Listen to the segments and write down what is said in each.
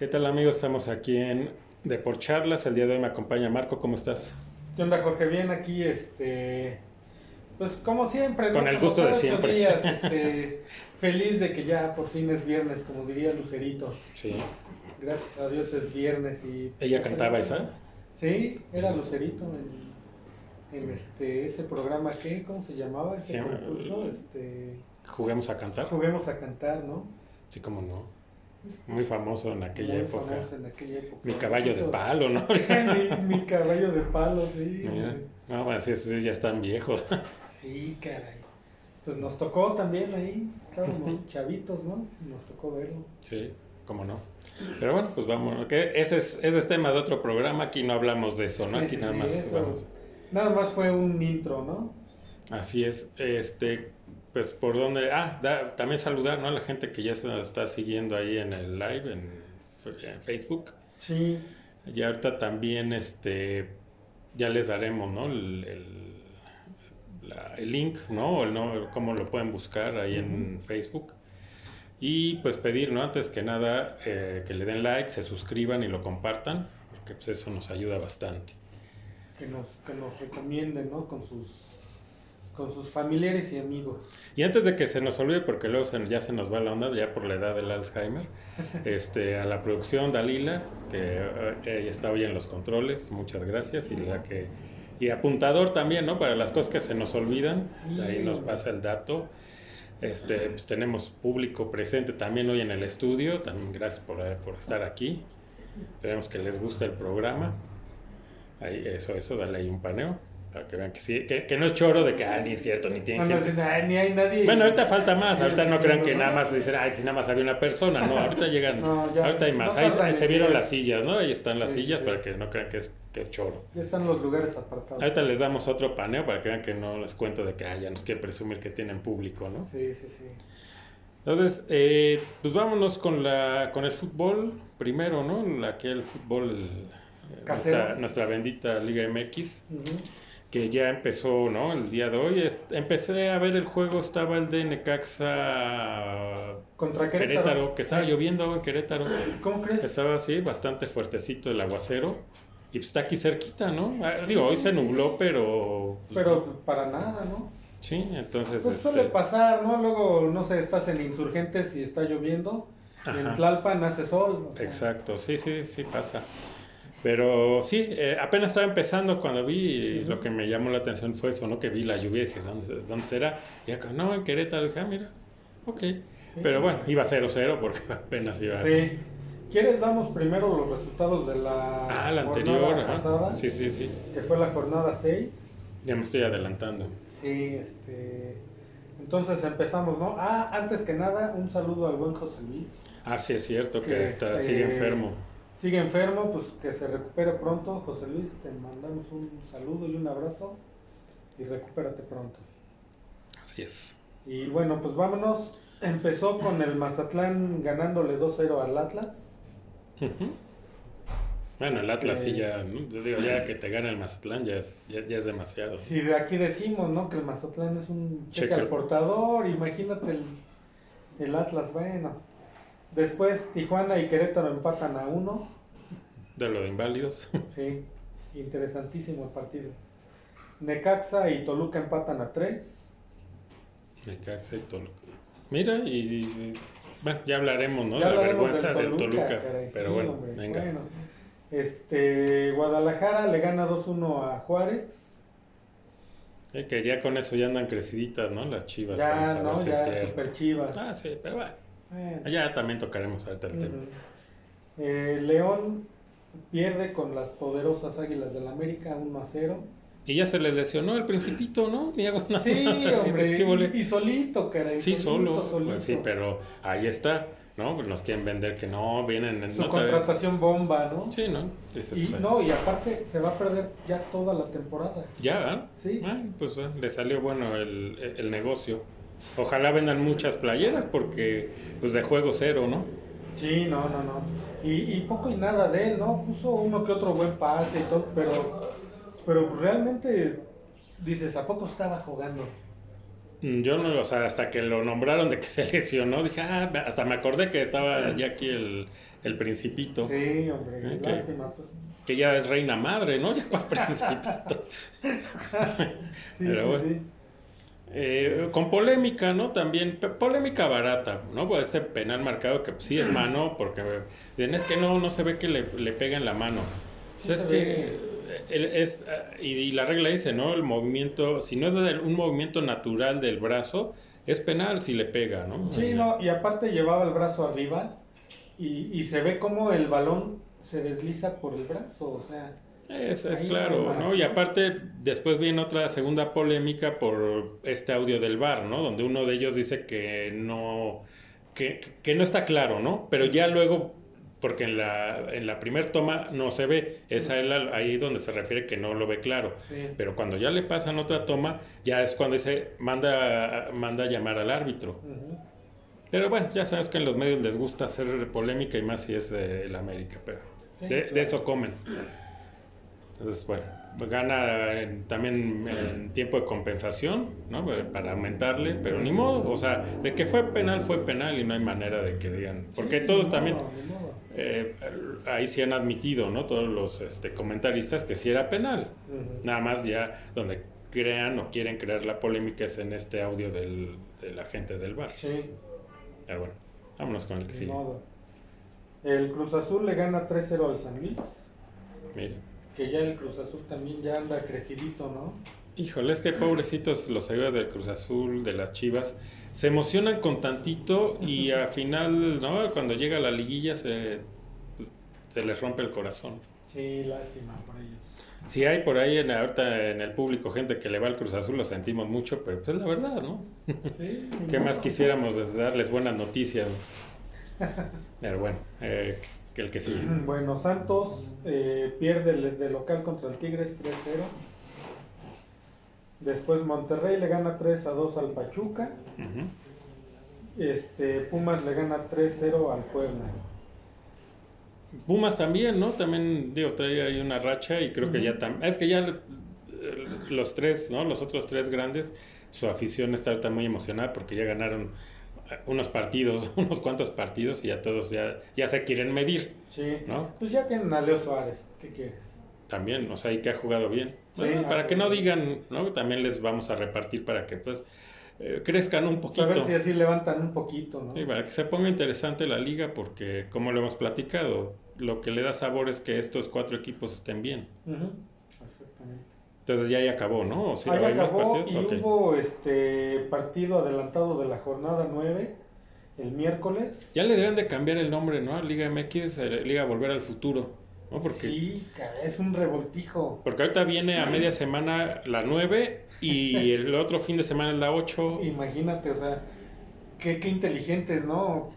¿Qué tal amigos? Estamos aquí en De por Charlas. El día de hoy me acompaña Marco. ¿Cómo estás? ¿Qué onda, Jorge? Bien, aquí, este. Pues como siempre, ¿no? Con el gusto de siempre. días, este, feliz de que ya por fin es viernes, como diría Lucerito. Sí. Gracias a Dios es viernes y. ¿Ella pues, cantaba ahí- esa? Sí, era Lucerito en, en este, ese programa que, ¿cómo se llamaba? Ese Se llama- concurso, este. Juguemos a cantar. Juguemos a cantar, ¿no? Sí, cómo no. Muy famoso en aquella Muy época. famoso en aquella época. Mi caballo de palo, ¿no? mi, mi caballo de palo, sí. Mira. No, pues esos ya están viejos. Sí, caray. Pues nos tocó también ahí, estábamos chavitos, ¿no? Nos tocó verlo. Sí, cómo no. Pero bueno, pues vamos. que Ese, es, ese es tema de otro programa. Aquí no hablamos de eso, ¿no? Sí, Aquí sí, nada sí, más eso. vamos. Nada más fue un intro, ¿no? Así es. Este, pues por donde. Ah, da- también saludar, ¿no? A la gente que ya está, está siguiendo ahí en el live, en, en Facebook. Sí, Y ahorita también, este, ya les daremos, ¿no? El, el, la- el link, ¿no? O el no- cómo lo pueden buscar ahí en Facebook. Y pues pedir, ¿no? Antes que nada, eh, que le den like, se suscriban y lo compartan, porque pues eso nos ayuda bastante. que nos, que nos recomienden, ¿no? Con sus, con sus familiares y amigos. Y antes de que se nos olvide, porque luego se- ya se nos va la onda, ya por la edad del Alzheimer, este, a la producción Dalila, que eh, está hoy en los controles, muchas gracias, y la que y apuntador también, ¿no? Para las cosas que se nos olvidan, Sí. ahí nos pasa el dato. Este, pues tenemos público presente también hoy en el estudio, también gracias por, eh, por estar aquí. Esperemos que les guste el programa. Ahí, eso, eso, dale ahí un paneo, para que vean que sí, que, que no es choro de que, ah, ni es cierto, ni tiene No, gente. dicen, "Ay, ni hay nadie. Bueno, ahorita falta más, ahorita no crean que nada más dicen, ay, si nada más había una persona, no, ahorita llegan, No, ya, ahorita hay más, ahí, ahí se vieron las sillas, ¿no? Ahí están las Sí, sillas sí. para que no crean que es, que es choro. Ya están los lugares apartados. Ahorita les damos otro paneo para que vean que no les cuento de que ah, ya nos quiere presumir que tienen público, ¿no? Sí, sí, sí. Entonces, eh, pues vámonos con la con el fútbol primero, ¿no? La que el fútbol, eh, Casero. nuestra, nuestra bendita Liga MX, Ujú. Que ya empezó, ¿no? El día de hoy. Empecé a ver el juego, estaba el de Necaxa Contra Querétaro. Querétaro, que estaba lloviendo en Querétaro. ¿Cómo crees? Estaba así, bastante fuertecito el aguacero. Y pues está aquí cerquita, ¿no? Ah, Digo, hoy se nubló, pero... pues, Pero para nada, ¿no? Sí, entonces... Pues este, suele pasar, ¿no? Luego, no sé, estás en Insurgentes y está lloviendo. Y en. Tlalpan hace sol. o sea, Exacto, sí, sí, sí pasa. Pero sí, eh, apenas estaba empezando cuando vi, y lo que me llamó la atención fue eso, ¿no? Que vi la lluvia y dije, ¿dónde, dónde será? Y acá, no, en Querétaro, dije, ah, mira, ok. sí. Pero bueno, iba 0-0 porque apenas iba... Sí. ¿Quieres damos primero los resultados de la, Ah, la anterior, jornada ajá. pasada? Sí, sí, sí. Que fue la jornada 6. Ya me estoy adelantando. Sí, este. Entonces empezamos, ¿no? Ah, antes que nada, un saludo al buen José Luis. Ah, sí, es cierto que Que, está, este, sigue enfermo. Sigue enfermo, pues que se recupere pronto. José Luis, te mandamos un saludo y un abrazo. Y recupérate pronto. Así es. Y bueno, pues vámonos. Empezó con el Mazatlán ganándole 2-0 al Atlas. Bueno, el Atlas sí Este- ya, ¿no? Yo digo, ya que te gana el Mazatlán ya es, ya, ya es demasiado. Si de aquí decimos, ¿no? Que el Mazatlán es un cheque Cheque. al portador, imagínate el, el Atlas, bueno. Después Tijuana y Querétaro empatan a uno. De lo de inválidos. Sí, interesantísimo el partido. Necaxa y Toluca empatan a tres. Necaxa y Toluca. Mira, y, y- bueno, ya hablaremos, ¿no? Ya de la hablaremos vergüenza del Toluca. caray, pero sí, bueno, hombre, venga. bueno. Este, Guadalajara le gana 2-1 a Juárez. Eh, que ya con eso ya andan creciditas, ¿no? Las chivas. Ya, ¿no? si Ya super chivas. Ah, sí, pero bueno. Bueno. Ya también tocaremos ahorita el tema. Eh, León pierde con las poderosas Águilas del América 1 a 0. Y ya se le lesionó el principito, ¿no? Sí, hombre. Y, solito, caray. Sí, solito, solo. solito. Pues sí, pero ahí está, ¿no? Pues nos quieren vender que no, vienen en Su nota- contratación bomba, ¿no? Sí, ¿no? Dice, Y pues, no, y aparte se va a perder ya toda la temporada. Ya, ¿eh? Sí. Ah, pues eh, le salió bueno el, el negocio. Ojalá vendan muchas playeras porque, pues de juego cero, ¿no? Sí, no, no, no. Y, y poco y nada de él, ¿no? Puso uno que otro buen pase y todo, pero, pero realmente dices, ¿a poco estaba jugando? Mm, yo no, o sea, hasta que lo nombraron de que se lesionó, dije, ah, hasta me acordé que estaba ya aquí el, el principito. Sí, hombre, Eh, lástima. Pues. Que ya es reina madre, ¿no? Ya cuál principito. Sí, Pero sí, bueno. sí. Eh, con polémica, ¿no? También, polémica barata, ¿no? Pues este penal marcado que pues, sí es mano, porque dicen, es que no, no se ve que le, le pega en la mano. Sí O sea, es se que ve. el- es, ah, y, y la regla dice, ¿no? El movimiento, si no es un movimiento natural del brazo, es penal si le pega, ¿no? Sí, no, y aparte llevaba el brazo arriba y, y se ve como el balón se desliza por el brazo, o sea, Es, es claro, no hay más, ¿no? Y aparte, después viene otra segunda polémica por este audio del bar, ¿no? Donde uno de ellos dice que no, que, que no está claro, ¿no? Pero ya luego, porque en la, en la primer toma no se ve, es ahí, la- ahí donde se refiere que no lo ve claro. sí. Pero cuando ya le pasan otra toma, ya es cuando dice, manda, manda a llamar al árbitro. Ujú. Pero bueno, ya sabes que en los medios les gusta hacer polémica y más si es de el América, pero Sí, de, de eso comen. Entonces, bueno, gana en- también en tiempo de compensación, ¿no? Para aumentarle, pero ni modo, o sea, de que fue penal, fue penal y no hay manera de que digan, porque Sí, todos también, eh, ahí sí han admitido, ¿no? Todos los este, comentaristas que sí era penal. Nada más ya donde crean o quieren crear la polémica es en este audio del, de la gente del bar. Sí, Pero bueno, vámonos con el que ni sigue. modo. El Cruz Azul le gana 3-0 al San Luis, Mira. Que ya el Cruz Azul también ya anda crecidito, ¿no? Híjole, es que pobrecitos los seguidores del Cruz Azul, de las Chivas, se emocionan con tantito y al final, ¿no? Cuando llega la liguilla se, se les rompe el corazón. Sí, lástima por ellos. Si hay por ahí en, ahorita en el público gente que le va al Cruz Azul, lo sentimos mucho, pero pues es la verdad, ¿no? Sí, ¿Qué más quisiéramos es darles buenas noticias? Pero bueno, eh, que el que sigue. Bueno, Santos eh, pierde el- de local contra el Tigres 3-0. Después Monterrey le gana 3 a 2 al Pachuca. Ujú. Este, Pumas le gana 3-0 al Puebla. Pumas también, ¿no? También, digo, trae ahí una racha y creo que ya también. Es que ya los tres, ¿no? Los otros tres grandes, su afición está muy emocionada porque ya ganaron unos partidos, unos cuantos partidos y ya todos ya, ya se quieren medir, Sí. ¿no? Pues ya tienen a Leo Suárez. ¿Qué quieres? También, o sea, y que ha jugado bien. Sí, Bueno, para que no jugado. digan, ¿no? También les vamos a repartir para que, pues, eh, crezcan un Pues a poquito. ver si así levantan un poquito, ¿no? Sí, para que se ponga interesante la liga, porque como lo hemos platicado, lo que le da sabor es que estos cuatro equipos estén bien. Ujú, Exactamente. Entonces ya ahí acabó, ¿no? ¿O sí, Ahí hay más acabó y partidos? Ok. hubo este partido adelantado de la jornada 9 el miércoles. Ya le deben de cambiar el nombre, ¿no? Liga MX, Liga Volver al Futuro, ¿no? Porque, Sí, es un revoltijo. porque ahorita viene a media semana la 9 y el otro fin de semana es la 8. Imagínate, o sea, qué, qué inteligentes, ¿no?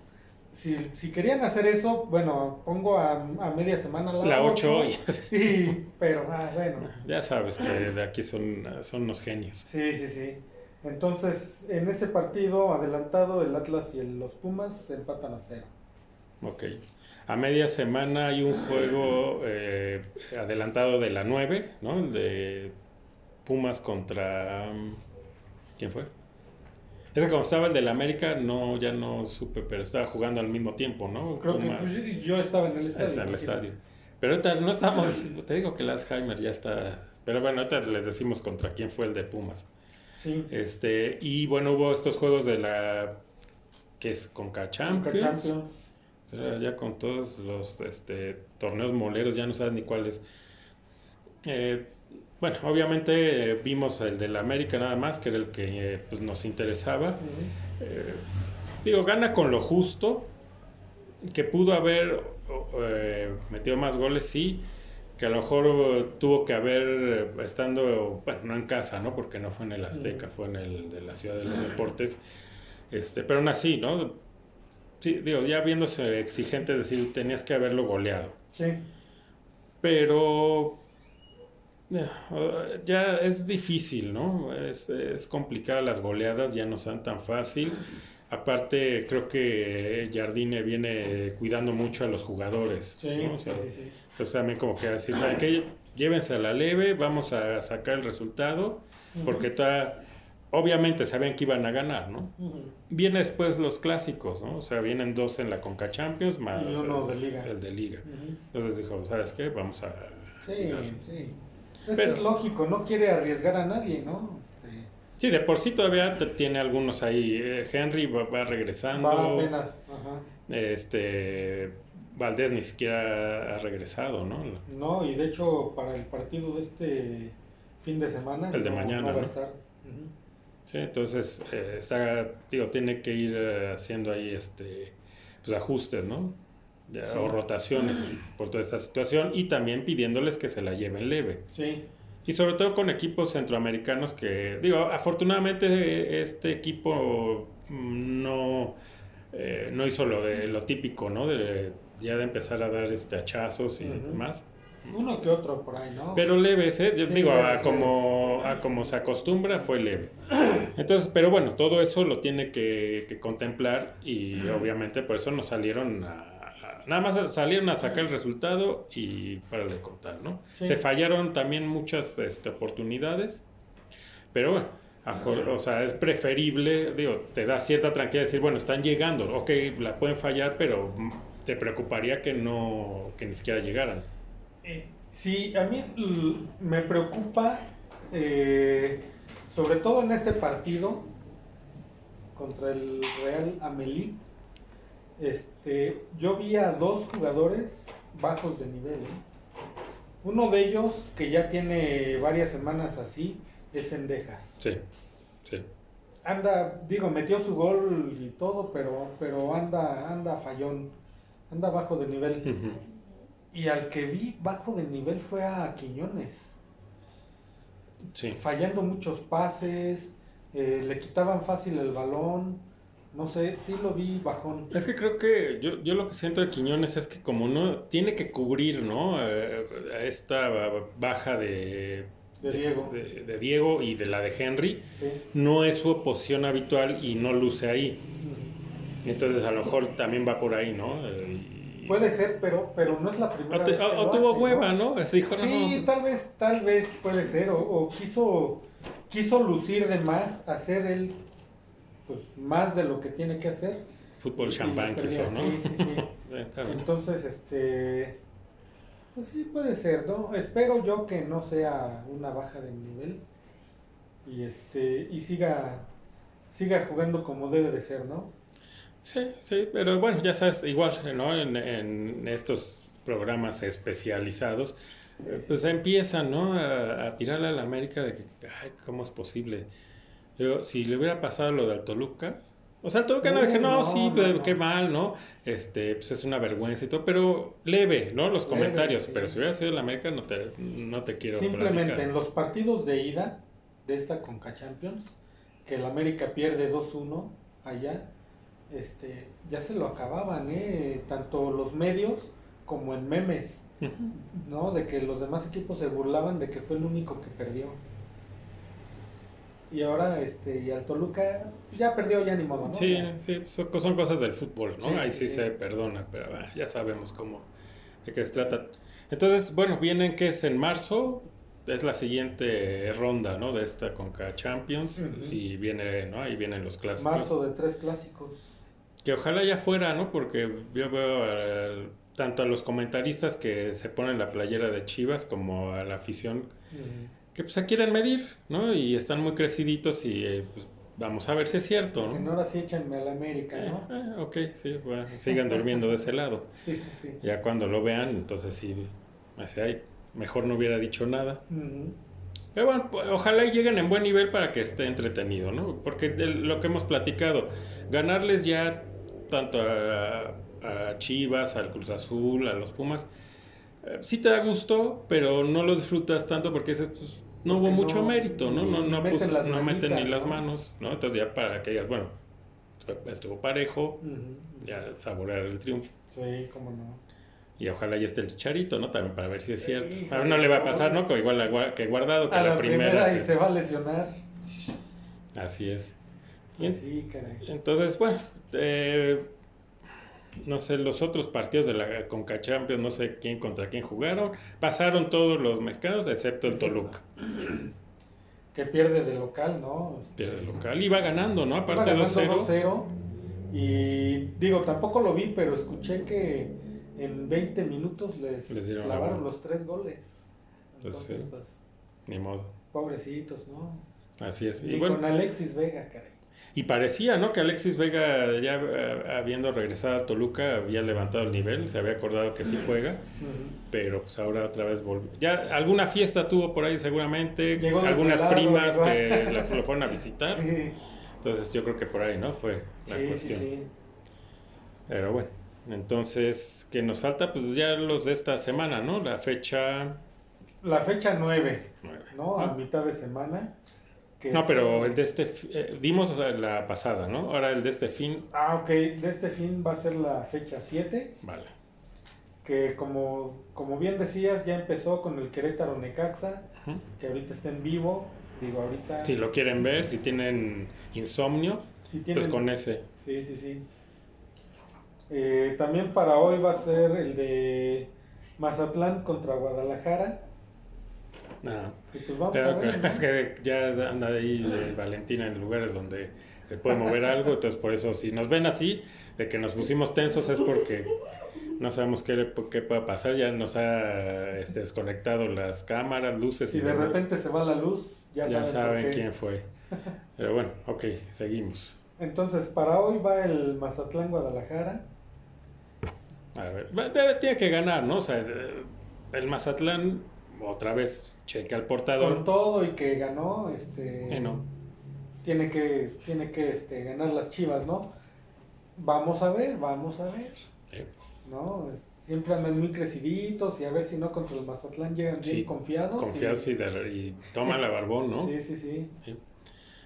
Si, si querían hacer eso, bueno, pongo a, a media semana la, La 8, ocho, y- pero, ah, bueno. ya sabes que de aquí son, son unos genios. Sí, sí, sí. Entonces, en ese partido adelantado, el Atlas y el- los Pumas se empatan a cero. Ok. A media semana hay un juego eh, adelantado de la 9, ¿no? El de Pumas contra... um, ¿Quién fue? Es que como estaba el del América, no, ya no supe, pero estaba jugando al mismo tiempo, ¿no? Creo que Pumas pues, yo estaba en el estadio. está en el estadio. Pero ahorita no estamos... Te digo que el Alzheimer ya está... Pero bueno, ahorita les decimos contra quién fue el de Pumas. Sí. Este, y bueno, hubo estos juegos de la... que es Conca Conca Champions. Champions. Pero ya con todos los este, torneos moleros, ya no sabes ni cuáles. Eh, bueno, obviamente eh, vimos el del América nada más, que era el que eh, pues, nos interesaba. Eh, digo, gana con lo justo, que pudo haber metido más goles, sí, que a lo mejor tuvo que haber, estando, bueno, no en casa, ¿no? Porque no fue en el Azteca, fue en el de la Ciudad de los Deportes. Este, pero aún así, ¿no? Sí, digo, ya viéndose exigente, decir, tenías que haberlo goleado. Sí. Pero ya es difícil, ¿no? Es, es complicada las goleadas, ya no son tan fácil. Aparte, creo que Jardine viene cuidando mucho a los jugadores. Sí, ¿no? O sea, sí, sí. Entonces también como que así, ¿saben qué? Llévense a la leve, vamos a sacar el resultado, porque toda, obviamente sabían que iban a ganar, ¿no? Viene después los clásicos, ¿no? O sea, vienen dos en la Conca Champions más Y uno de liga. el de Liga. Entonces dijo, ¿sabes qué? Vamos a... Sí, sí. Es, Pero- que es lógico, no quiere arriesgar a nadie, ¿no? Este, Sí, de por sí todavía tiene algunos ahí. Eh, Henry va, va regresando. va apenas. Ajá. Este... Valdés ni siquiera ha regresado, ¿no? No, y de hecho, para el partido de este fin de semana. El de no- mañana, no va a estar. Sí, entonces eh, está, digo, tiene que ir eh, haciendo ahí este, pues ajustes, ¿no? Sí. O rotaciones por toda esta situación y también pidiéndoles que se la lleven leve. Sí, Y sobre todo con equipos centroamericanos que, digo, afortunadamente eh, este equipo mm, no, eh, no hizo lo, de, lo típico, ¿no? De, ya de empezar a dar este, hachazos y demás. uno que otro por ahí, ¿no? Pero leves, ¿eh? Yo Sí, digo, a leves, como, a como se acostumbra, fue leve. Entonces, pero bueno, todo eso lo tiene que, que contemplar y obviamente por eso nos salieron a- Nada más salieron a sacar el resultado y para de contar, ¿no? Sí. Se fallaron también muchas este, oportunidades, pero bueno, a o sea, es preferible, digo, te da cierta tranquilidad decir, bueno, están llegando, ok, la pueden fallar, pero te preocuparía que no, que ni siquiera llegaran. Eh, Sí, a mí me preocupa, eh, sobre todo en este partido contra el Real Amelí. Este, yo vi a dos jugadores bajos de nivel. ¿eh? Uno de ellos, que ya tiene varias semanas así, es Sendejas. Sí, sí. Anda, digo, metió su gol y todo, pero, pero anda, anda fallón, anda bajo de nivel. Y al que vi bajo de nivel fue a Quiñones, Sí. fallando muchos pases, eh, le quitaban fácil el balón, no sé, sí lo vi bajón. Es que creo que yo, yo lo que siento de Quiñones es que como no tiene que cubrir, ¿no? Eh, a esta baja de, De Diego. de, de Diego y de la de Henry, Sí. no es su posición habitual y no luce ahí. Entonces a lo mejor también va por ahí, ¿no? Eh, y- Puede ser, pero, pero no es la O, primera te- vez que o- lo tuvo hace, hueva, ¿no? ¿no? Dijo, Sí, no, tal vez, tal vez puede ser, o, o quiso, quiso lucir de más, hacer él pues más de lo que tiene que hacer. fútbol champán perdía. quiso, ¿no? Sí, sí, sí. Eh. Entonces, este, pues sí puede ser, ¿no? Espero yo que no sea una baja de nivel y este y siga siga jugando como debe de ser, ¿no? Sí, sí, pero bueno, ya sabes, igual, ¿no? En, en estos programas especializados, eh, pues empiezan, ¿no? A, a tirarle a la América de que, ay, ¿cómo es posible? Yo, si le hubiera pasado lo del Toluca, o sea, el Toluca no No, dije, no, no, sí, no, qué mal, ¿no? Este, pues es una vergüenza y todo, pero leve, ¿no? Los Leve, comentarios, sí. pero si hubiera sido la América, no te, no te quiero Simplemente platicar. en los partidos de ida de esta Conca Champions, que el América pierde 2-1 allá, este, ya se lo acababan, ¿eh? Tanto los medios como en memes. ¿no? De que los demás equipos se burlaban de que fue el único que perdió. Y ahora, este, y al Toluca, pues ya perdió, ya ni modo, ¿no? Sí, Ya. sí, son, son cosas del fútbol, ¿no? Sí, Ahí sí, se perdona, pero ah, ya sabemos cómo, de qué se trata. Entonces, bueno, vienen que es en marzo, es la siguiente ronda, ¿no? De esta Conca Champions y viene, ¿no? Ahí vienen los clásicos. Marzo de tres clásicos. Que ojalá ya fuera, ¿no? Porque yo veo al- tanto a los comentaristas que se ponen la playera de Chivas como a la afición que pues se quieren medir, ¿no? Y están muy creciditos y eh, pues vamos a ver si es cierto, Si ¿no? no, ahora sí échanme a la América, Eh, ¿no? eh, ok, sí, bueno, sigan durmiendo de ese lado. Sí, sí, sí. Ya cuando lo vean, entonces sí, dice, ay, mejor no hubiera dicho nada. Pero bueno, pues, ojalá lleguen en buen nivel para que esté entretenido, ¿no? Porque de lo que hemos platicado, ganarles ya tanto a, a Chivas, al Cruz Azul, a los Pumas, eh, sí te da gusto, pero no lo disfrutas tanto porque ese, pues, no hubo mucho no- mérito, ¿no? ni- No, no, meten puso- no meten ni las ¿no? manos, ¿no? Entonces ya para que digas, bueno, estuvo parejo, ya saborear el triunfo. Sí, cómo no. Y ojalá ya esté el chicharito, ¿no? También para ver si es cierto. Híjole, A ver, no le va a pasar, no. Que igual a Gua- que guardado, que A la, la primera, primera. y se- se va a lesionar. Así es. En- Sí, caray. Entonces, bueno, eh, no sé, los otros partidos de la Conca Champions, no sé quién contra quién jugaron. Pasaron todos los mexicanos, excepto el. Toluca. que pierde de local, ¿no? Este, Pierde de local. Va ganando, ¿no? iba Aparte ganando 2-0. 2-0. Y digo, tampoco lo vi, pero escuché que en 20 minutos les, clavaron los tres goles. Pues Entonces, sí. pues, Ni modo. pobrecitos, ¿no? Así es. Y Y bueno, con Alexis Vega, caray. Y parecía, ¿no? Que Alexis Vega, ya eh, habiendo regresado a Toluca, había levantado el nivel, se había acordado que sí juega, pero pues ahora otra vez volvió. Ya alguna fiesta tuvo por ahí seguramente, Llegó algunas primas que la- lo fueron a visitar, Sí, entonces yo creo que por ahí, ¿no? Fue la sí, cuestión. sí. Pero bueno, entonces, ¿qué nos falta? Pues ya los de esta semana, ¿no? La fecha... La fecha 9, nueve. ¿no? A mitad de semana. No, pero el de este... eh, dimos o sea, la pasada, ¿no? Ahora el de este fin... Ah, ok. De este fin va a ser la fecha 7. Vale. Que como, como bien decías, ya empezó con el Querétaro Necaxa. Que ahorita está en vivo. Digo, ahorita. Si lo quieren ver, si tienen insomnio, si tienen- pues con ese. Sí, sí, sí. Eh, también para hoy va a ser el de Mazatlán contra Guadalajara. Y pues vamos Pero a ver. ¿no? es que ya anda ahí de Valentina en lugares donde se puede mover algo, entonces por eso si nos ven así, de que nos pusimos tensos es porque no sabemos qué, qué pueda pasar, ya nos ha este, desconectado las cámaras, luces Si y de repente se va la luz, ya, ya, saben, quién fue. Pero bueno, ok, seguimos. Entonces, para hoy va el Mazatlán Guadalajara. A ver, tiene que ganar, ¿no? O sea, el Mazatlán otra vez checa el portador. Con todo y que ganó, este Eh, no. tiene que, tiene que este, ganar las chivas, ¿no? Vamos a ver, vamos a ver. Eh, ¿No? Siempre andan muy creciditos y a ver si no contra el Mazatlán llegan bien confiados. confiados y, de- y toma la barbón, ¿no? Sí, sí, sí.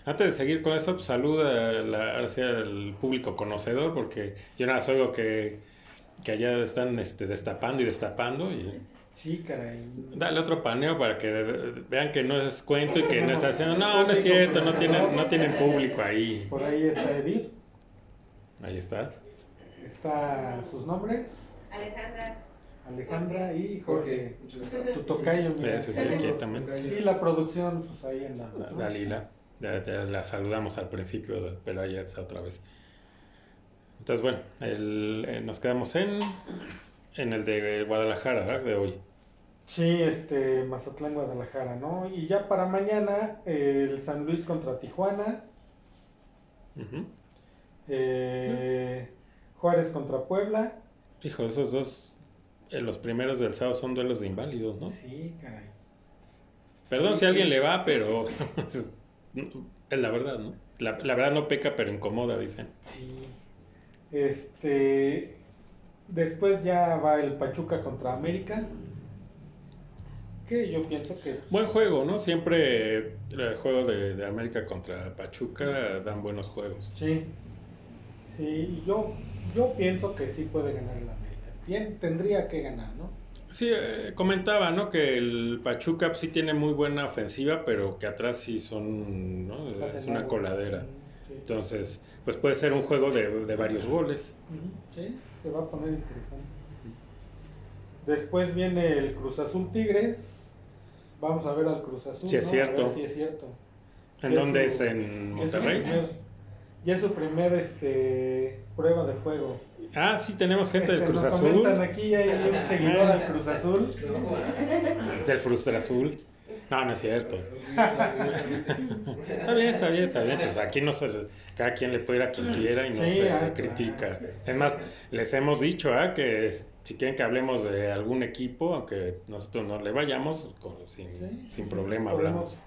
Antes de seguir con eso, pues, saluda la- sí al público conocedor, porque yo nada más oigo que, que allá están este, destapando y destapando. Y Sí, caray. dale otro paneo para que vean que no es cuento y que no Tenemos está haciendo. No, no es cierto, no tienen, no tienen público ahí. Por ahí está Edith. Ahí está. Está sus nombres. Alejandra. Alejandra y Jorge. Muchas gracias. Tu tocayo, mira. Sí, aquí también. Y la producción, pues ahí andamos. La- ¿no? Dalila. Ya, ya la saludamos al principio, pero ahí está otra vez. Entonces, bueno, el- eh, nos quedamos en, en el de Guadalajara, ¿verdad? De hoy. Sí, este, Mazatlán, Guadalajara, ¿no? Y ya para mañana, eh, el San Luis contra Tijuana, eh, Juárez contra Puebla. Hijo, esos dos, eh, los primeros del sábado son duelos de inválidos, ¿no? Sí, caray. Perdón si a alguien le va, pero es, es la verdad, ¿no? La, la verdad no peca, pero incomoda, dicen. Sí. Este, después ya va el Pachuca contra América. Que yo pienso que... Buen juego, ¿no? Siempre eh, el juego de, de América contra Pachuca dan buenos juegos. Sí, sí, yo, yo pienso que sí puede ganar el América. Tien- tendría que ganar, ¿no? Sí, eh, comentaba, ¿no? Que el Pachuca sí tiene muy buena ofensiva, pero que atrás sí son, ¿no? Es una coladera. Sí. Entonces, pues puede ser un juego de, de varios goles. Sí, se va a poner interesante. Después viene el Cruz Azul Tigres. Vamos a ver al Cruz Azul. Sí, es ¿no? A cierto. ver si es cierto. ¿En Ya dónde su- es? ¿En Ya es su Monterrey? primer- Ya es su primer este, prueba de fuego. Ah, sí, tenemos gente del Este, Cruz nos Azul. comentan aquí, hay un seguidor al Cruz Azul. Del Frustra Azul. No, no es cierto. Está bien, está bien, está bien. Pues aquí no se, cada quien le puede ir a quien quiera y no Sí, se ah, critica. Es más, les hemos dicho ah, que es- si quieren que hablemos de algún equipo, aunque nosotros no le vayamos, con- sin, Sí, sin sí, problema podemos hablamos.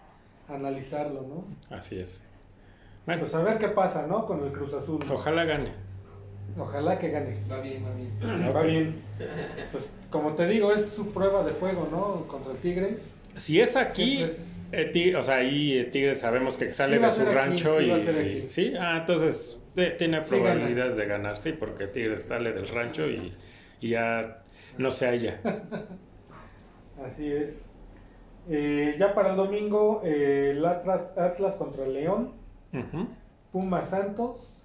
analizarlo, ¿no? Así es. Bueno, Pues a ver qué pasa, ¿no? Con el Cruz Azul. ojalá gane. Ojalá que gane. Va bien, va bien. Va bien. Pues como te digo, es su prueba de fuego, ¿no? Contra el Tigres. Si es aquí, eh, o sea, ahí eh, Tigres sabemos que sale de su rancho y, aquí. sí, ah, entonces eh, tiene Sí probabilidades de ganar, sí, porque Tigres sale del rancho y, y ya no se halla. Así es. Eh, ya para el domingo, eh, el Atlas, Atlas contra el León. Ujú. Pumas Santos.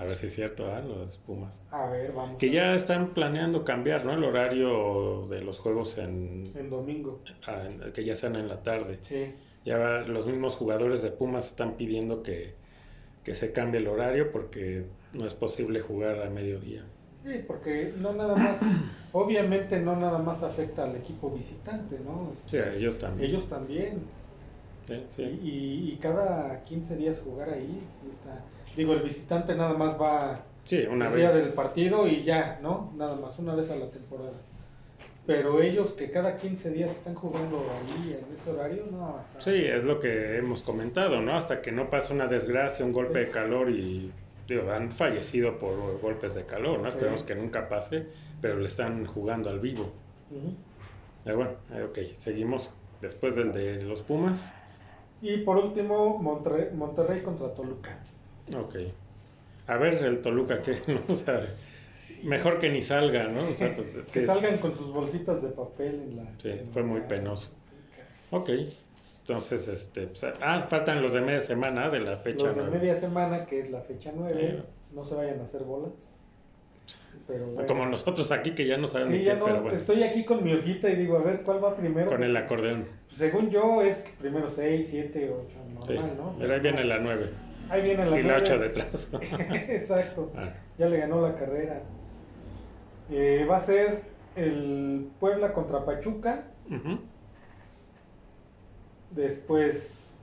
A ver si es cierto, ah, los Pumas. A ver, vamos. Que ya están planeando cambiar, ¿no? El horario de los juegos en. En domingo. ah, en- que ya sean en la tarde. Sí. Ya los mismos jugadores de Pumas están pidiendo que, que se cambie el horario porque no es posible jugar a mediodía. Sí, porque no nada más, obviamente no nada más afecta al equipo visitante, ¿no? Sí, a ellos también. Ellos también. Sí, sí. Y, y, cada 15 días jugar ahí, sí está. Digo, el visitante nada más va sí, una el vez. día del partido y ya, ¿no? Nada más, una vez a la temporada. Pero ellos que cada 15 días están jugando ahí en ese horario, no, hasta... Sí, es lo que hemos comentado, ¿no? Hasta que no pasa una desgracia, un golpe de calor y digo, han fallecido por golpes de calor, ¿no? Esperemos que nunca pase, pero le están jugando al vivo. Pero bueno, eh, ok, seguimos después del de los Pumas. Y por último, Monterrey, Monterrey contra Toluca. Ok. A ver, el Toluca, que no o sea, mejor que ni salga, ¿no? O sea, pues, que sí. salgan con sus bolsitas de papel en la. Sí, en fue la muy penoso. Ok. Entonces, este, pues, ah, faltan los de media semana de la fecha. Los de media semana, que es la fecha 9, Eh. no se vayan a hacer bolas. Pero bueno. Como nosotros aquí que ya no sabemos Sí, ya qué, no, pero bueno, estoy aquí con mi hojita y digo, a ver, ¿cuál va primero? con el acordeón. Según yo es primero 6, 7, 8, Sí, normal, ¿no? pero ahí viene la 9 Ahí viene la y la. 8 detrás. Exacto, Ah, ya le ganó la carrera. Eh, va a ser el Puebla contra Pachuca, después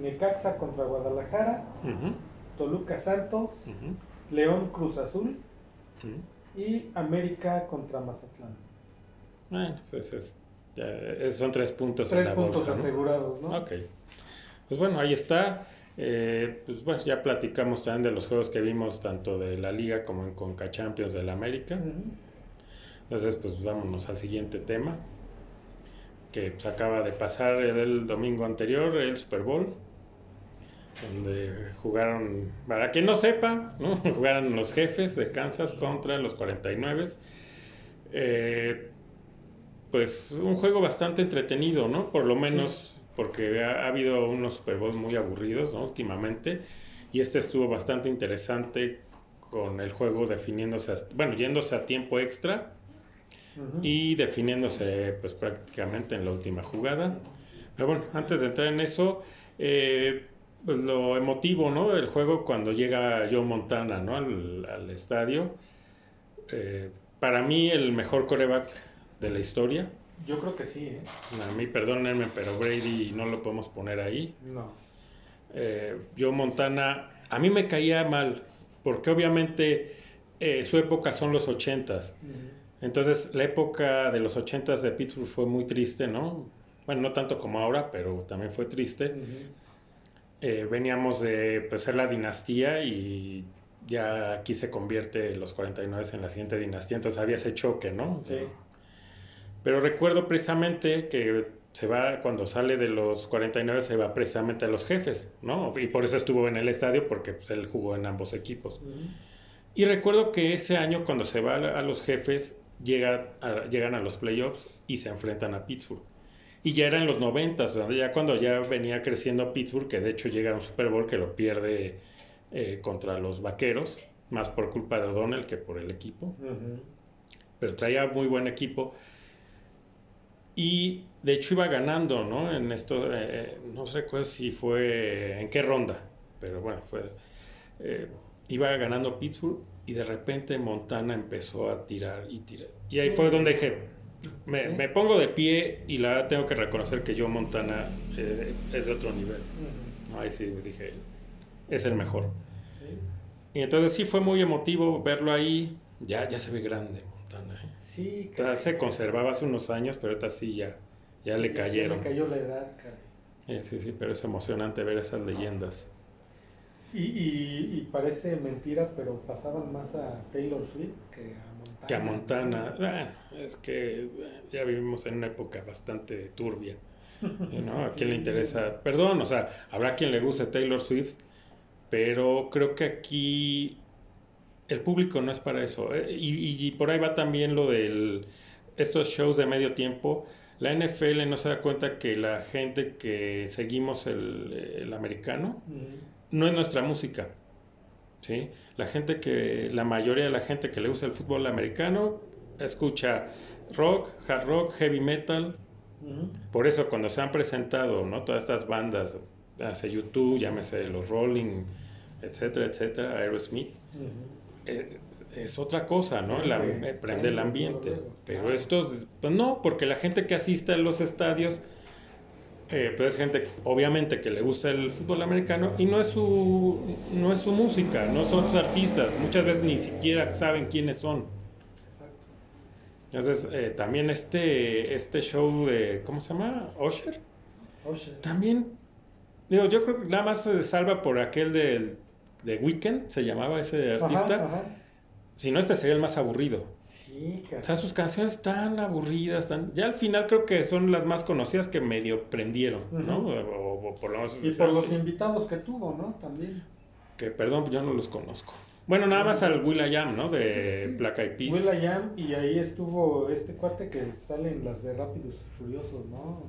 Necaxa contra Guadalajara, Toluca Santos, León Cruz Azul y América contra Mazatlán. Bueno, pues es, ya, son tres puntos en Tres la puntos bolsa, ¿no? asegurados, ¿no? Ok. Pues bueno, ahí está. Eh, pues bueno, ya platicamos también de los juegos que vimos tanto de la Liga como en Conca Champions de la América. Entonces, pues vámonos al siguiente tema. Que pues, acaba de pasar el domingo anterior, el Super Bowl. Donde jugaron, para quien no sepa, ¿no? jugaron los jefes de Kansas contra los 49. Eh, pues un juego bastante entretenido, ¿no? Por lo menos porque ha, ha habido unos Super Bowls muy aburridos, ¿no? Últimamente. Y este estuvo bastante interesante con el juego definiéndose, hasta- bueno, yéndose a tiempo extra y definiéndose pues prácticamente en la última jugada. Pero bueno, antes de entrar en eso, eh, pues, lo emotivo, ¿no? El juego cuando llega Joe Montana, ¿no? Al, al estadio. Eh, para mí el mejor coreback de la historia. Yo creo que sí, ¿eh? A mí, perdónenme, pero Brady no lo podemos poner ahí. No. Eh, Joe Montana, a mí me caía mal, porque obviamente eh, su época son los ochentas. Ujú. Entonces, la época de los ochentas de Pittsburgh fue muy triste, ¿no? Bueno, no tanto como ahora, pero también fue triste. Eh, veníamos de pues, ser la dinastía y ya aquí se convierte los 49 en la siguiente dinastía, entonces había ese choque, ¿no? Sí. Pero recuerdo precisamente que se va, cuando sale de los 49, se va precisamente a los jefes, ¿no? Y por eso estuvo en el estadio, porque pues, él jugó en ambos equipos. Ujú. Y recuerdo que ese año, cuando se va a los jefes, llega a- llegan a los playoffs y se enfrentan a Pittsburgh. Y ya era en los 90, ya cuando ya venía creciendo Pittsburgh, que de hecho llega a un Super Bowl que lo pierde eh, contra los vaqueros, más por culpa de O'Donnell que por el equipo Ujú. pero traía muy buen equipo. Y de hecho iba ganando, ¿no? En esto, eh, no recuerdo si fue en qué ronda, pero bueno, fue. eh, iba ganando Pittsburgh y de repente Montana empezó a tirar y tirar. Y ahí fue donde dije, me, me pongo de pie y la tengo que reconocer que yo Montana eh, es de otro nivel. Ahí sí dije, es el mejor. Y entonces sí fue muy emotivo verlo ahí. Ya, ya se ve grande Montana. Sí, O sea, caray. se conservaba hace unos años, pero ahorita sí ya, ya le cayeron. Le cayó la edad, caray. Sí, sí, pero es emocionante ver esas leyendas. Y, y, y parece mentira, pero pasaban más a Taylor Swift que a Montana. Que a Montana, bueno, es que ya vivimos en una época bastante turbia. ¿no? ¿A quién le interesa? Perdón, o sea, habrá quien le guste Taylor Swift, pero creo que aquí el público no es para eso. eh, Y, y por ahí va también lo de estos shows de medio tiempo. La NFL no se da cuenta que la gente que seguimos el, el americano no es nuestra música. ¿sí? La gente que, la mayoría de la gente que le gusta el fútbol americano escucha rock, hard rock, heavy metal, Por eso cuando se han presentado, ¿no? Todas estas bandas, hace YouTube, llámese los Rolling, etcétera, etcétera, Aerosmith, es, otra cosa, ¿no? La, prende el ambiente. Pero estos, pues no, porque la gente que asiste a los estadios, eh, pues es gente, obviamente, que le gusta el fútbol americano y no es su, no es su música, no son sus artistas. Muchas veces ni siquiera saben quiénes son. Entonces, eh, también este, este show de, ¿cómo se llama? Usher. Usher. También, digo, yo creo que nada más se salva por aquel del de Weekend, se llamaba ese artista. Si no, este sería el más aburrido. Sí, O sea, sus canciones tan aburridas, tan... ya al final creo que son las más conocidas que medio prendieron, ¿no? O, por lo menos... Y por los invitados que tuvo, ¿no? También. Que, perdón, yo no los conozco. Bueno, nada más al Will.i.am, ¿no? De Black Eyed Peas. Will.i.am y ahí estuvo este cuate que sale en las de Rápidos y Furiosos, ¿no?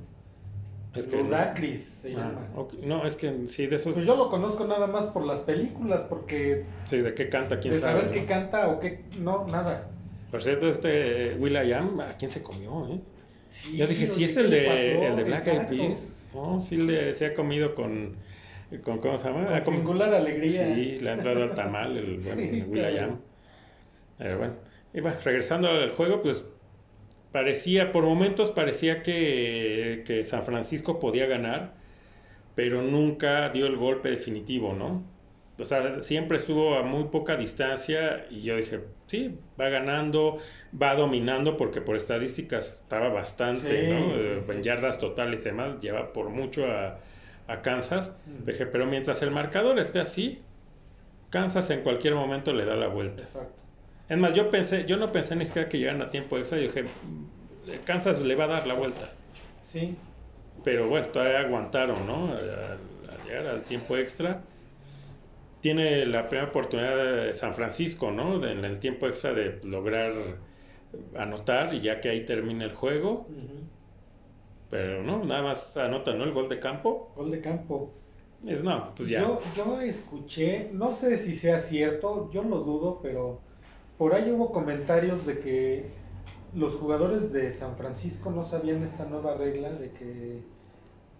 Es que Ludacris se ah, llama. No, es que sí, de esos. Pues yo lo conozco nada más por las películas, porque. Sí, de qué canta, quién de sabe. saber qué canta o qué. No, nada. Por cierto, este Will.i.am, ¿a quién se comió, eh? Sí, yo dije, sí, es el de, el de Black Eyed Peas. No, sí le, se ha comido con. con ¿Cómo se llama? Con singular alegría. Sí, le ha entrado al tamal el, bueno, Will.i.am. Pero bueno. Y bueno, regresando al juego, pues parecía, por momentos parecía que, San Francisco podía ganar, pero nunca dio el golpe definitivo, ¿no? O sea, siempre estuvo a muy poca distancia y yo dije, sí, va ganando, va dominando porque por estadísticas estaba bastante, ¿no? Eh, en yardas totales y demás, lleva por mucho a, Kansas. Dije, pero mientras el marcador esté así, Kansas en cualquier momento le da la vuelta. Exacto. Es más, yo pensé, yo no pensé ni siquiera que llegaran a tiempo extra. Yo dije, Kansas le va a dar la vuelta. Sí. Pero bueno, todavía aguantaron, ¿no? A, llegar al tiempo extra. Tiene la primera oportunidad de San Francisco, ¿no? en el tiempo extra de lograr anotar y ya que ahí termina el juego. Pero no, nada más anota, ¿no? El gol de campo. Gol de campo. Es no, pues ya. Yo, yo escuché, no sé si sea cierto, yo lo dudo, pero por ahí hubo comentarios de que los jugadores de San Francisco no sabían esta nueva regla de que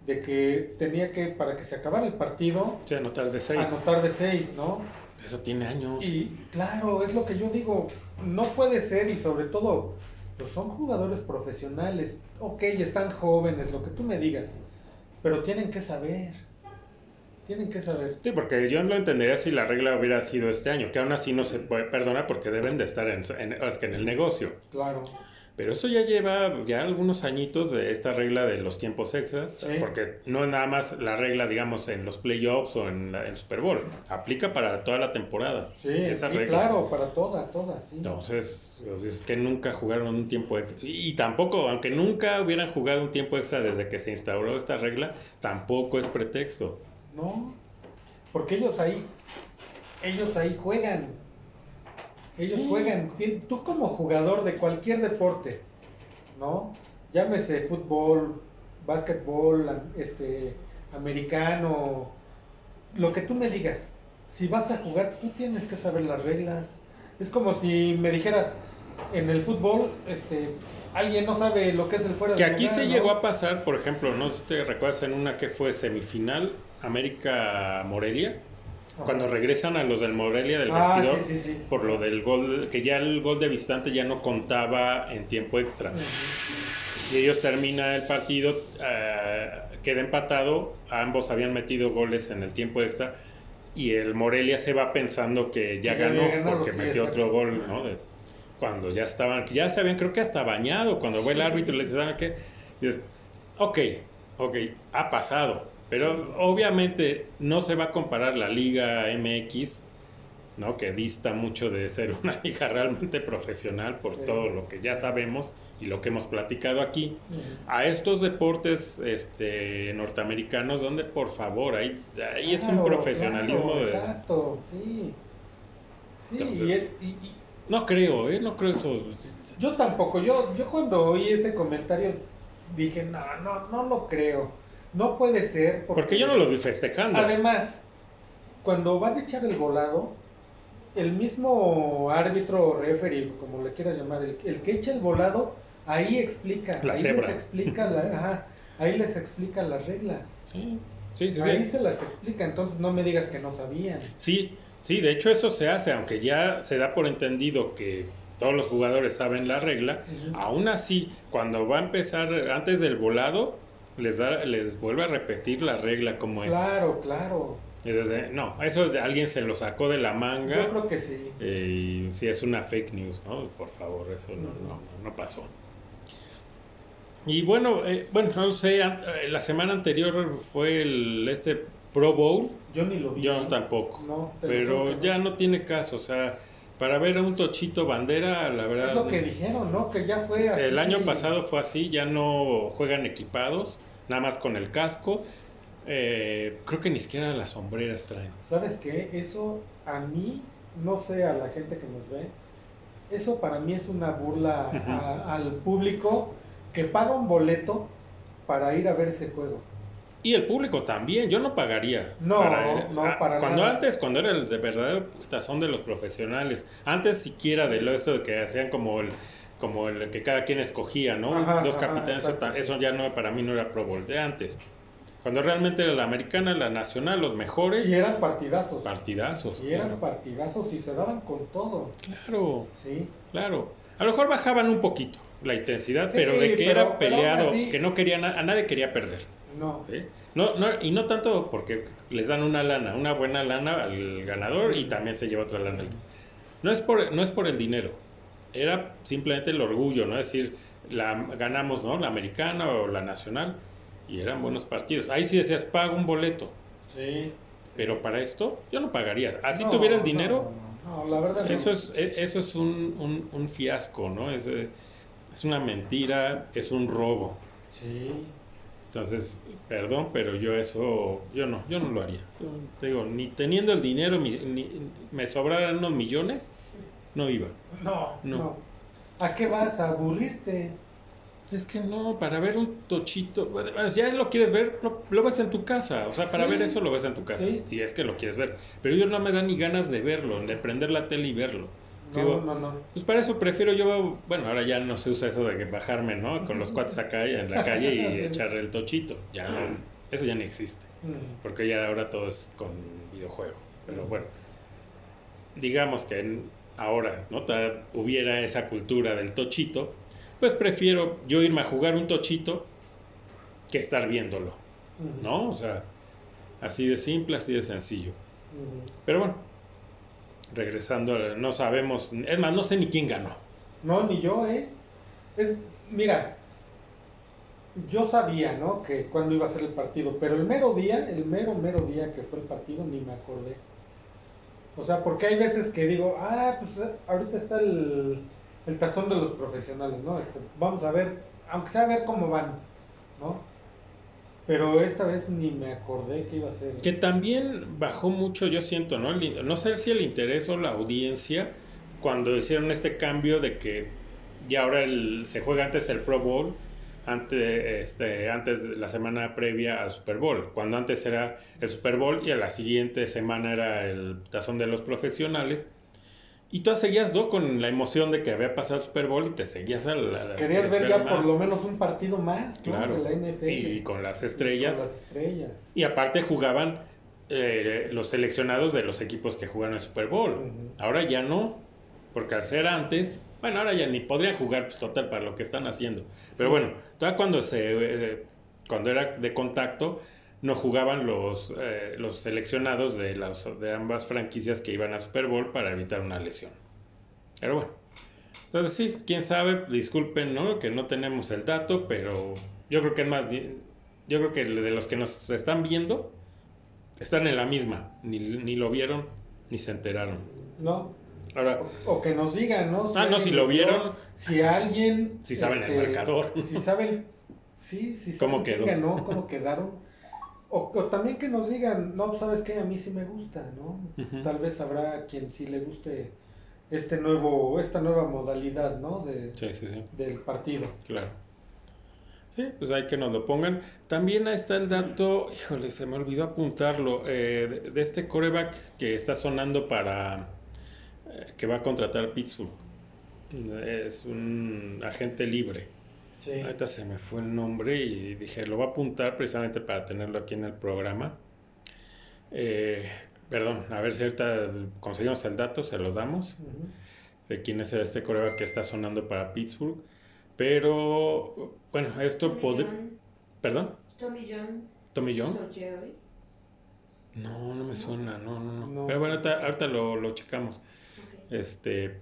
de que tenía que para que se acabara el partido sí, anotar de seis. anotar de seis no eso tiene años. Y claro es lo que yo digo no puede ser y sobre todo pues son jugadores profesionales ok están jóvenes lo que tú me digas pero tienen que saber tienen que saber. Sí, porque yo no entendería si la regla hubiera sido este año, que aún así no se puede perdonar porque deben de estar en, que en el negocio. Claro. Pero eso ya lleva ya algunos añitos de esta regla de los tiempos extras, porque no es nada más la regla, digamos, en los playoffs o en el Super Bowl, aplica para toda la temporada. Sí, esa claro, para toda, toda, sí. Entonces, pues, es que nunca jugaron un tiempo extra. Y tampoco, aunque nunca hubieran jugado un tiempo extra desde que se instauró esta regla, tampoco es pretexto. No, porque ellos ahí, ellos ahí juegan. Ellos juegan. Tú como jugador de cualquier deporte, ¿no? Llámese fútbol, básquetbol, este, americano, lo que tú me digas. Si vas a jugar, tú tienes que saber las reglas. Es como si me dijeras, en el fútbol, este, alguien no sabe lo que es el fuera de Que aquí se llegó a pasar, por ejemplo, no sé si te recuerdas en una que fue semifinal, América Morelia, cuando regresan a los del Morelia del ah, vestidor por lo del gol, que ya el gol de visitante ya no contaba en tiempo extra. Y ellos terminan el partido, eh, queda empatado, ambos habían metido goles en el tiempo extra y el Morelia se va pensando que ya ganó porque metió otro gol, ¿no? cuando ya estaban, ya se habían, creo que hasta bañado, cuando fue el árbitro les decía que, ok, ok, ha pasado, pero obviamente no se va a comparar la Liga MX, ¿no? que dista mucho de ser una liga realmente profesional por todo lo que ya sabemos y lo que hemos platicado aquí, a estos deportes este, norteamericanos donde por favor, ahí, ahí es un profesionalismo de... Exacto, sí. Sí, y es... No creo, ¿eh? No creo eso. Yo tampoco. Yo, yo cuando oí ese comentario dije, no, no, no lo creo. No puede ser. Porque, yo no lo vi festejando. Además, cuando van a echar el volado, el mismo árbitro o referee, como le quieras llamar, el, que echa el volado, ahí explica, La ahí cebra. les explica, la- ajá, ahí les explica las reglas. Sí, sí, sí. ahí sí. se las explica, entonces no me digas que no sabían. Sí, sí, de hecho eso se hace, aunque ya se da por entendido que todos los jugadores saben la regla, Ujú. aún así, cuando va a empezar antes del volado, les da, les vuelve a repetir la regla como es. Claro, claro. No, eso es de alguien se lo sacó de la manga. Yo creo que sí. eh, y si es una fake news, ¿no? Por favor, eso no, no, no pasó. Y bueno, eh, bueno, no sé, eh, la semana anterior fue el este Pro Bowl, Yo ni lo vi. yo tampoco. No, te lo Pero ya no. no tiene caso, o sea, para ver a un tochito bandera, la verdad. Es lo que dijeron, ¿no? Que ya fue así. El año pasado fue así, ya no juegan equipados, nada más con el casco. Eh, creo que ni siquiera las sombreras traen. ¿Sabes qué? Eso a mí, no sé, a la gente que nos ve, eso para mí es una burla a- al público que paga un boleto para ir a ver ese juego. Y el público también, yo no pagaría. No, no, para Cuando nada. antes, cuando era el de verdadero tazón de los profesionales, antes siquiera de lo esto de que hacían como el como el que cada quien escogía, ¿no? Ajá, Dos capitanes, eso, exacto, ta- sí. eso ya no, para mí no era Pro Bowl de antes. Cuando realmente era la americana, la nacional, los mejores Y eran partidazos. partidazos. Y eran claro. partidazos y se daban con todo. Claro, Sí. claro. A lo mejor bajaban un poquito la intensidad, Sí, pero de que pero- era peleado, así- que no querían, a nadie quería perder. No. ¿sí? No, no, y no tanto porque les dan una lana, una buena lana al ganador y también se lleva otra lana. No es por, no es por el dinero, era simplemente el orgullo, ¿no? Es decir, la, ganamos, ¿no? La americana o la nacional y eran buenos partidos. Ahí sí decías, pago un boleto, Sí. pero para esto yo no pagaría. Así No, tuviera el no, dinero, No, la verdad. eso es, e- eso es un, un- un fiasco, ¿no? Es, eh, es una mentira, es un robo. Sí. Entonces, perdón, pero yo eso, yo no, yo no lo haría. Yo te digo, ni teniendo el dinero, mi- ni- me sobraran unos millones, no iba. No, No. no. ¿A qué vas? ¿A aburrirte? Es que no, para ver un tochito, bueno, si ya lo quieres ver, lo, lo ves en tu casa. O sea, para Sí. ver eso lo ves en tu casa. Sí. Si es que lo quieres ver. Pero yo no me da ni ganas de verlo, de prender la tele y verlo. No, Digo, no, no. Pues para eso prefiero yo, bueno, ahora ya no se usa eso de que bajarme, ¿no? Con los cuates acá en la calle y Sí. echar el tochito. Ya no, eso ya no existe. Mm. Porque ya ahora todo es con videojuego. Pero bueno, digamos que ahora no hubiera esa cultura del tochito, pues prefiero yo irme a jugar un tochito que estar viéndolo. ¿no? O sea, así de simple, así de sencillo. Pero bueno, regresando, no sabemos, es más, no sé ni quién ganó. No, ni yo, ¿eh? Es, mira, yo sabía, ¿no? Que cuando iba a ser el partido, pero el mero día, el mero, mero día que fue el partido, ni me acordé. O sea, porque hay veces que digo, ah, pues eh, ahorita está el, el tazón de los profesionales, ¿no? Este, vamos a ver, aunque sea a ver cómo van, ¿no? Pero esta vez ni me acordé que iba a ser. Que también bajó mucho, yo siento, ¿no? El no sé si el interés o la audiencia cuando hicieron este cambio de que ya ahora el- se juega antes el Pro Bowl, antes, este, antes de la semana previa al Super Bowl. Cuando antes era el Super Bowl y a la siguiente semana era el tazón de los profesionales. Y tú seguías ¿no? con la emoción de que había pasado el Super Bowl y te seguías a la... a- Querías ver ya por lo menos un partido más, ¿no? Claro. De la NFL. Y con las estrellas. Con las estrellas. Y aparte jugaban eh, los seleccionados de los equipos que jugaron el Super Bowl. Ahora ya no, porque al ser antes, bueno, ahora ya ni podrían jugar pues, total para lo que están haciendo. Pero bueno, todavía cuando se eh, cuando era de contacto no jugaban los eh, los seleccionados de las de ambas franquicias que iban a Super Bowl para evitar una lesión. Pero bueno. Entonces sí, quién sabe, disculpen, ¿no? Que no tenemos el dato, pero yo creo que es más yo creo que de los que nos están viendo están en la misma, ni, ni lo vieron ni se enteraron. ¿No? Ahora, O, o que nos digan, ¿no? Ah, no, si lo vieron. Si alguien. este, Si saben el marcador. Si saben. Sí, sí. ¿Cómo saben quién quedó? cómo quedaron. O, o también que nos digan, no, sabes qué, a mí sí me gusta, ¿no? Tal vez habrá quien sí le guste este nuevo, esta nueva modalidad, ¿no? De, sí, sí, sí, del partido. claro. Sí, pues hay que nos lo pongan. También ahí está el dato, híjole, se me olvidó apuntarlo, eh, de, de este coreback que está sonando para, que va a contratar Pittsburgh. Es un agente libre. Sí. Ahorita se me fue el nombre y dije, lo voy a apuntar precisamente para tenerlo aquí en el programa. Eh, perdón, a ver si ahorita conseguimos el dato, se lo damos, de quién es este coreback que está sonando para Pittsburgh. Pero, bueno, esto podría... ¿Perdón? Tommy John. ¿Tommy John? No, no me suena, no, no, no. No. Pero bueno, ahorita, ahorita lo, lo checamos. Este,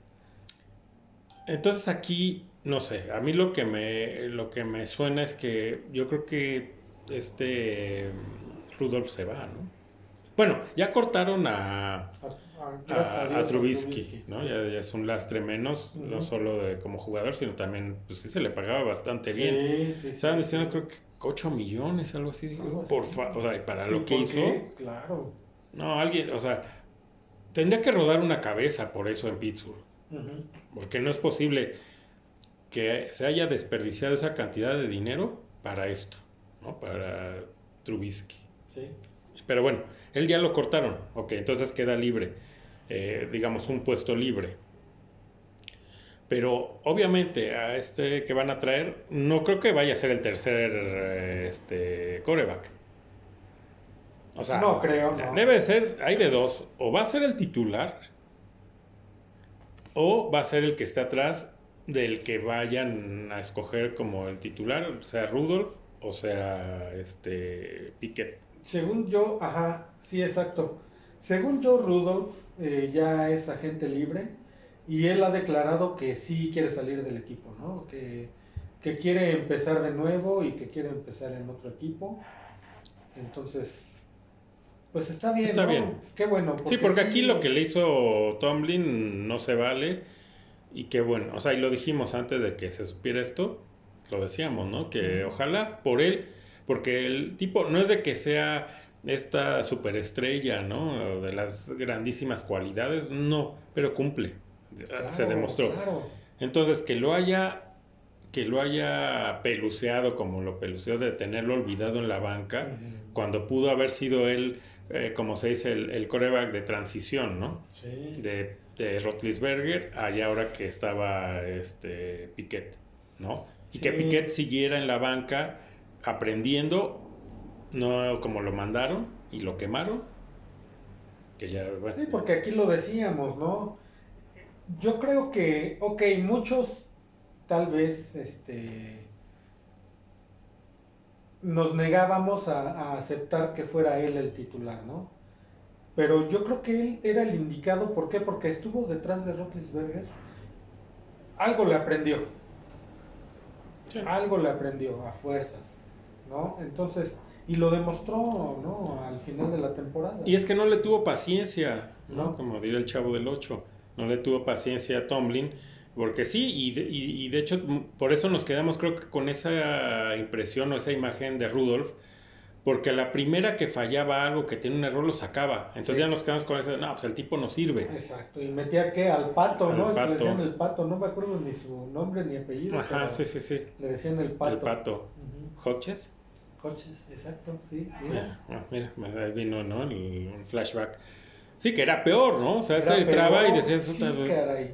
entonces aquí, no sé, a mí lo que me, lo que me suena es que yo creo que este Rudolf se va, ¿no? Bueno, ya cortaron a, A, Trubisky, ¿no? Ya, ya es un lastre menos, no solo de, como jugador, sino también, pues sí se le pagaba bastante bien. Sí. Estaban diciendo, creo que 8 millones, algo así. Algo así. por fa- o sea, para ¿Y lo que hizo, qué? Claro. no, alguien, o sea, tendría que rodar una cabeza por eso en Pittsburgh. Porque no es posible que se haya desperdiciado esa cantidad de dinero para esto, ¿no? Para Trubisky. Sí. Pero bueno, él ya lo cortaron. Ok, entonces queda libre. eh, digamos, un puesto libre. Pero obviamente a este que van a traer, no creo que vaya a ser el tercer eh, este, coreback. O sea, No creo, no. debe ser, hay de dos, o va a ser el titular, o va a ser el que esté atrás del que vayan a escoger como el titular, sea Rudolph o sea este Piquet. Según yo, ajá, sí, exacto. Según yo, Rudolf eh, ya es agente libre y él ha declarado que sí quiere salir del equipo, ¿no? Que, que quiere empezar de nuevo y que quiere empezar en otro equipo. Entonces, pues está bien, Está ¿no? bien. Qué bueno. Sí, porque aquí lo que le hizo Tomlin no se vale. Y qué bueno, o sea, y lo dijimos antes de que se supiera esto, lo decíamos, ¿no? Que ojalá por él, porque el tipo no es de que sea esta superestrella, ¿no? De las grandísimas cualidades, no, pero cumple, se demostró. claro. Entonces, que lo haya que lo haya peluceado como lo peluceó de tenerlo olvidado en la banca, cuando pudo haber sido él, eh, como se dice, el, el coreback de transición, ¿no? Sí. De, de Rotlisberger, allá ahora que estaba este Piquet, ¿no? Y que. Piquet siguiera en la banca aprendiendo, no como lo mandaron y lo quemaron, que ya, bueno, Sí, porque aquí lo decíamos, ¿no? Yo creo que, ok, muchos tal vez este, nos negábamos a, a aceptar que fuera él el titular, ¿no? Pero yo creo que él era el indicado, ¿por qué? Porque estuvo detrás de Rotlisberger. Algo le aprendió, sí. algo le aprendió a fuerzas, ¿no? Entonces, y lo demostró, ¿no? Al final de la temporada. Y es que no le tuvo paciencia, ¿no? No. Como diría el chavo del 8. No le tuvo paciencia a Tomlin. Porque sí, y de, y- y de hecho por eso nos quedamos creo que con esa impresión o esa imagen de Rudolf. Porque a la primera que fallaba algo, que tiene un error, lo sacaba. Entonces Sí. ya nos quedamos con ese, no, pues el tipo no sirve. Exacto, y metía que al pato, Al ¿no? Le pato. decían el pato, no me acuerdo ni su nombre ni apellido. Ajá, sí, sí, sí. Le decían el pato. El pato. ¿Hodges? Coches, exacto, sí. Mira. Ah, mira, ahí vino, ¿no? El, un flashback. Sí, que era peor, ¿no? O sea, Era se entraba y peor, decía, sí, caray.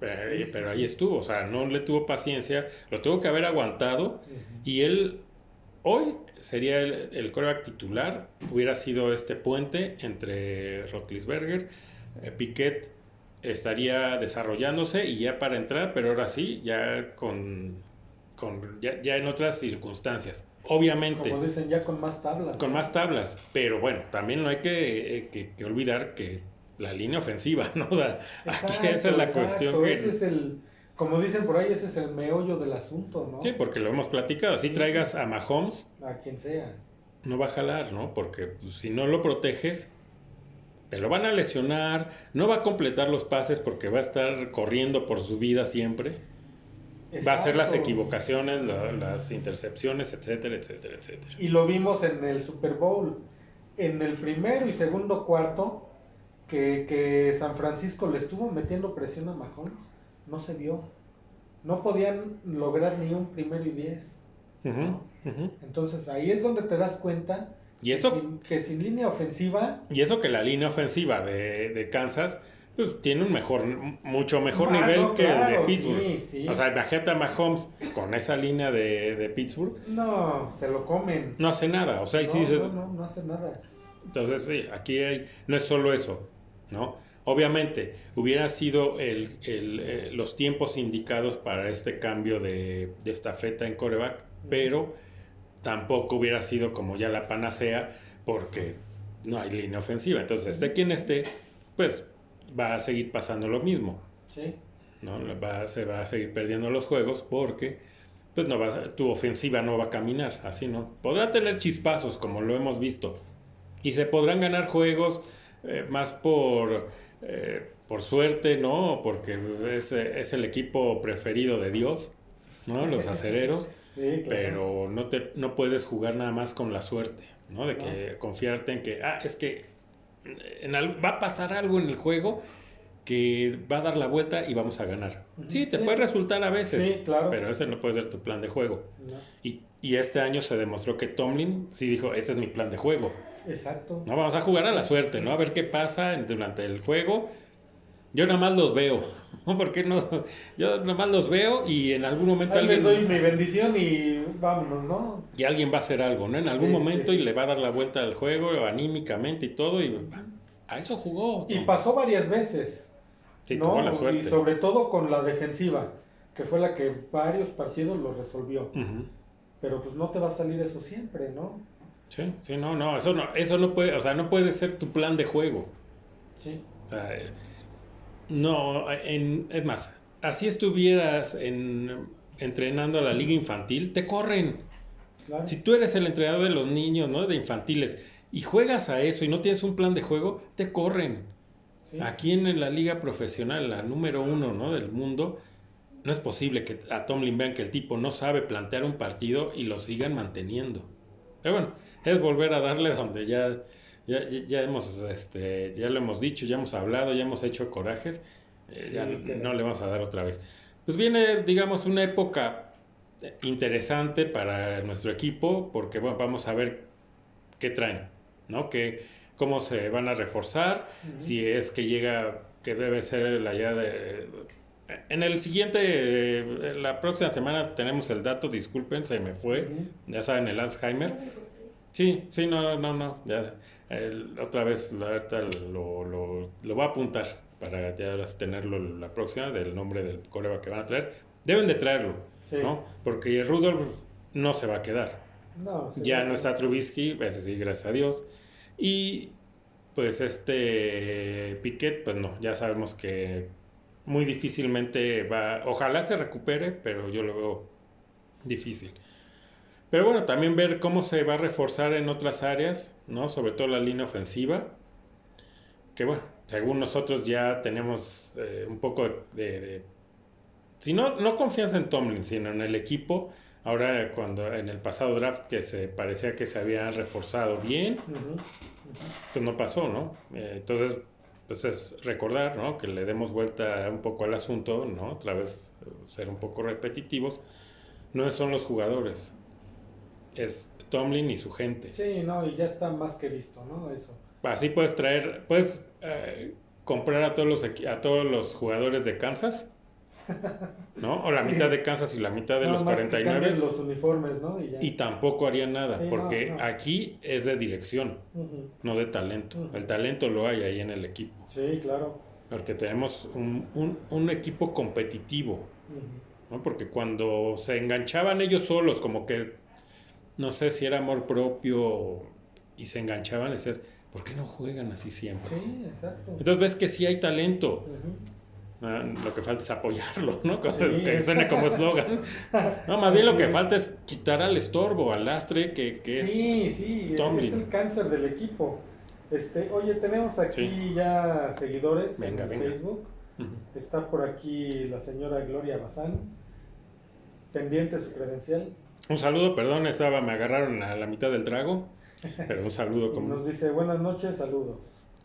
Pero, Sí, sí, pero sí. ahí estuvo, o sea, no le tuvo paciencia, lo tuvo que haber aguantado. Y él hoy sería el, el coreback titular, hubiera sido este puente entre Rotlisberger, eh, Piquet estaría desarrollándose y ya para entrar, pero ahora sí, ya con, con ya, ya en otras circunstancias. Obviamente, Como dicen, ya con más tablas. con más tablas, pero bueno, también no hay que, eh, que- que olvidar que la línea ofensiva, ¿no? O sea, aquí esa es la Exacto, cuestión que... Ese es el, como dicen por ahí, ese es el meollo del asunto, ¿no? Sí, porque lo hemos platicado, si traigas a Mahomes, A quien sea. no va a jalar, ¿no? Porque pues, si no lo proteges, te lo van a lesionar, no va a completar los pases porque va a estar corriendo por su vida siempre, va a hacer las equivocaciones, la- las intercepciones, etcétera, etcétera, etcétera. Y lo vimos en el Super Bowl. En el primero y segundo cuarto, que, que San Francisco le estuvo metiendo presión a Mahomes, no se vio. No podían lograr ni un primero y diez. Entonces ahí es donde te das cuenta Y eso, que, sin, que sin línea ofensiva, y eso que la línea ofensiva de, de Kansas pues tiene un mejor, mucho mejor nivel que el de Pittsburgh. sí, sí. O sea, imagínate a Mahomes con esa línea de, de Pittsburgh, No, se lo comen. no hace nada. O sea, y no, sí dices, no, no, no hace nada. entonces sí, aquí hay, no es solo eso, ¿no? Obviamente, hubiera sido el, el, eh, los tiempos indicados para este cambio de, de estafeta en coreback, pero tampoco hubiera sido como ya la panacea porque no hay línea ofensiva. Entonces, esté quien esté, pues va a seguir pasando lo mismo. Sí. ¿no? Va, se va a seguir perdiendo los juegos porque pues no va, tu ofensiva no va a caminar, así no. Podrá tener chispazos como lo hemos visto y se podrán ganar juegos eh, más por, eh, por suerte, ¿no? Porque es, es el equipo preferido de Dios, ¿no? Los acereros, Sí, claro. pero no, te, no puedes jugar nada más con la suerte, ¿no? De que confiarte en que, ah, es que en va a pasar algo en el juego que va a dar la vuelta y vamos a ganar. Ujú. Sí, te Sí. puede resultar a veces, Sí, claro. pero ese no puede ser tu plan de juego. No, Y, y este año se demostró que Tomlin sí dijo, este es mi plan de juego. Exacto. No vamos a jugar a la suerte, ¿no? A ver qué pasa durante el juego. Yo nada más los veo. ¿no? ¿Por qué no? Yo nada más los veo y en algún momento Ahí les alguien, doy mi bendición y vámonos, ¿no? y alguien va a hacer algo, ¿no? En algún Sí, momento sí, sí. y le va a dar la vuelta al juego anímicamente y todo y a eso jugó. Y pasó varias veces. Sí, ¿no? tuvo la Y sobre todo con la defensiva, que fue la que varios partidos lo resolvió. Pero pues no te va a salir eso siempre, ¿no? Sí, sí, no, no, eso no, eso no puede, o sea, no puede ser tu plan de juego. Sí. O sea, eh, no, en, es más, así estuvieras en, entrenando a la liga infantil, te corren. Claro. Si tú eres el entrenador de los niños, ¿no? De infantiles, y juegas a eso y no tienes un plan de juego, te corren. Sí. Aquí en la liga profesional, la número uno, ¿no? Del mundo, no es posible que a Tomlin vean que el tipo no sabe plantear un partido y lo sigan manteniendo. Pero bueno, es volver a darle donde ya, ya, ya- hemos, este, ya lo hemos dicho, ya hemos hablado, ya hemos hecho corajes, eh, Sí, ya no le vamos a dar otra vez. Pues viene, digamos, una época interesante para nuestro equipo, porque bueno, vamos a ver qué traen, ¿no? Que, cómo se van a reforzar, Ujú. si es que llega, que debe ser la ya de... En el siguiente, la próxima semana tenemos el dato, disculpen, se me fue, Ujú. ya saben, el Alzheimer. Sí, sí, no, no, no, ya, el- otra vez la ahorita lo, lo, lo voy a apuntar para ya tenerlo la próxima del nombre del coreba que van a traer. Deben de traerlo, Sí. ¿no? Porque Rudolph no se va a quedar. No, sí, Ya no está Trubisky, ese sí, gracias a Dios. Y pues este Piquet, pues no, ya sabemos que muy difícilmente va, ojalá se recupere, pero yo lo veo difícil. Pero bueno, también ver cómo se va a reforzar en otras áreas, ¿no? Sobre todo la línea ofensiva. Que bueno, según nosotros ya tenemos eh, un poco de, de- si no, no confianza en Tomlin, sino en el equipo. Ahora cuando en el pasado draft que se parecía que se había reforzado bien, pues no pasó, ¿no? Eh, entonces, pues es recordar, ¿no? Que le demos vuelta un poco al asunto, ¿no? Otra vez eh, ser un poco repetitivos. No son los jugadores, es Tomlin y su gente. Sí, no, y ya está más que visto, ¿no? Eso. Así puedes traer, puedes eh, comprar a todos los a todos los jugadores de Kansas, ¿no? O la mitad de Kansas y la mitad de los más que 49 cambien los uniformes, ¿no? Y ya. y tampoco harían nada, Sí, porque no. aquí es de dirección, no de talento. El talento lo hay ahí en el equipo, Sí, claro. porque tenemos un, un- un equipo competitivo. ¿no? Porque cuando se enganchaban ellos solos, como que, no sé si era amor propio y se enganchaban, es decir, ¿por qué no juegan así siempre? Sí, exacto. Entonces ves que sí hay talento. Ah, Lo que falta es apoyarlo, ¿no? Sí. Que suene como eslogan. No, más bien lo que falta es quitar al estorbo, al lastre que, que es. Sí, sí, es el cáncer del equipo. Este, oye, tenemos aquí Sí. ya seguidores Venga, en venga. Facebook. Ujú. Está por aquí la señora Gloria Bazán. Pendiente su credencial. Un saludo, perdón, estaba, me agarraron a la mitad del trago, pero un saludo como nos dice buenas noches, saludos.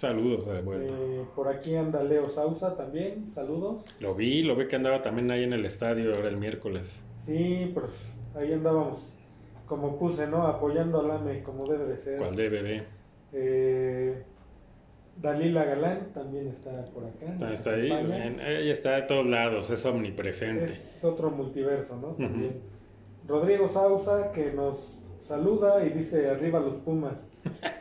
Saludos de vuelta. Eh, por aquí anda Leo Sausa también, saludos. Lo vi, lo vi que andaba también ahí en el estadio ahora el miércoles. Sí, pues ahí andábamos, como puse, ¿no? Apoyando al AME como debe de ser. ¿Cuál DVD? Eh, Dalila Galán también está por acá. nos Está ahí, en- ella está de todos lados, es omnipresente. Es otro multiverso, ¿no? También. Rodrigo Sausa que nos saluda y dice arriba los Pumas.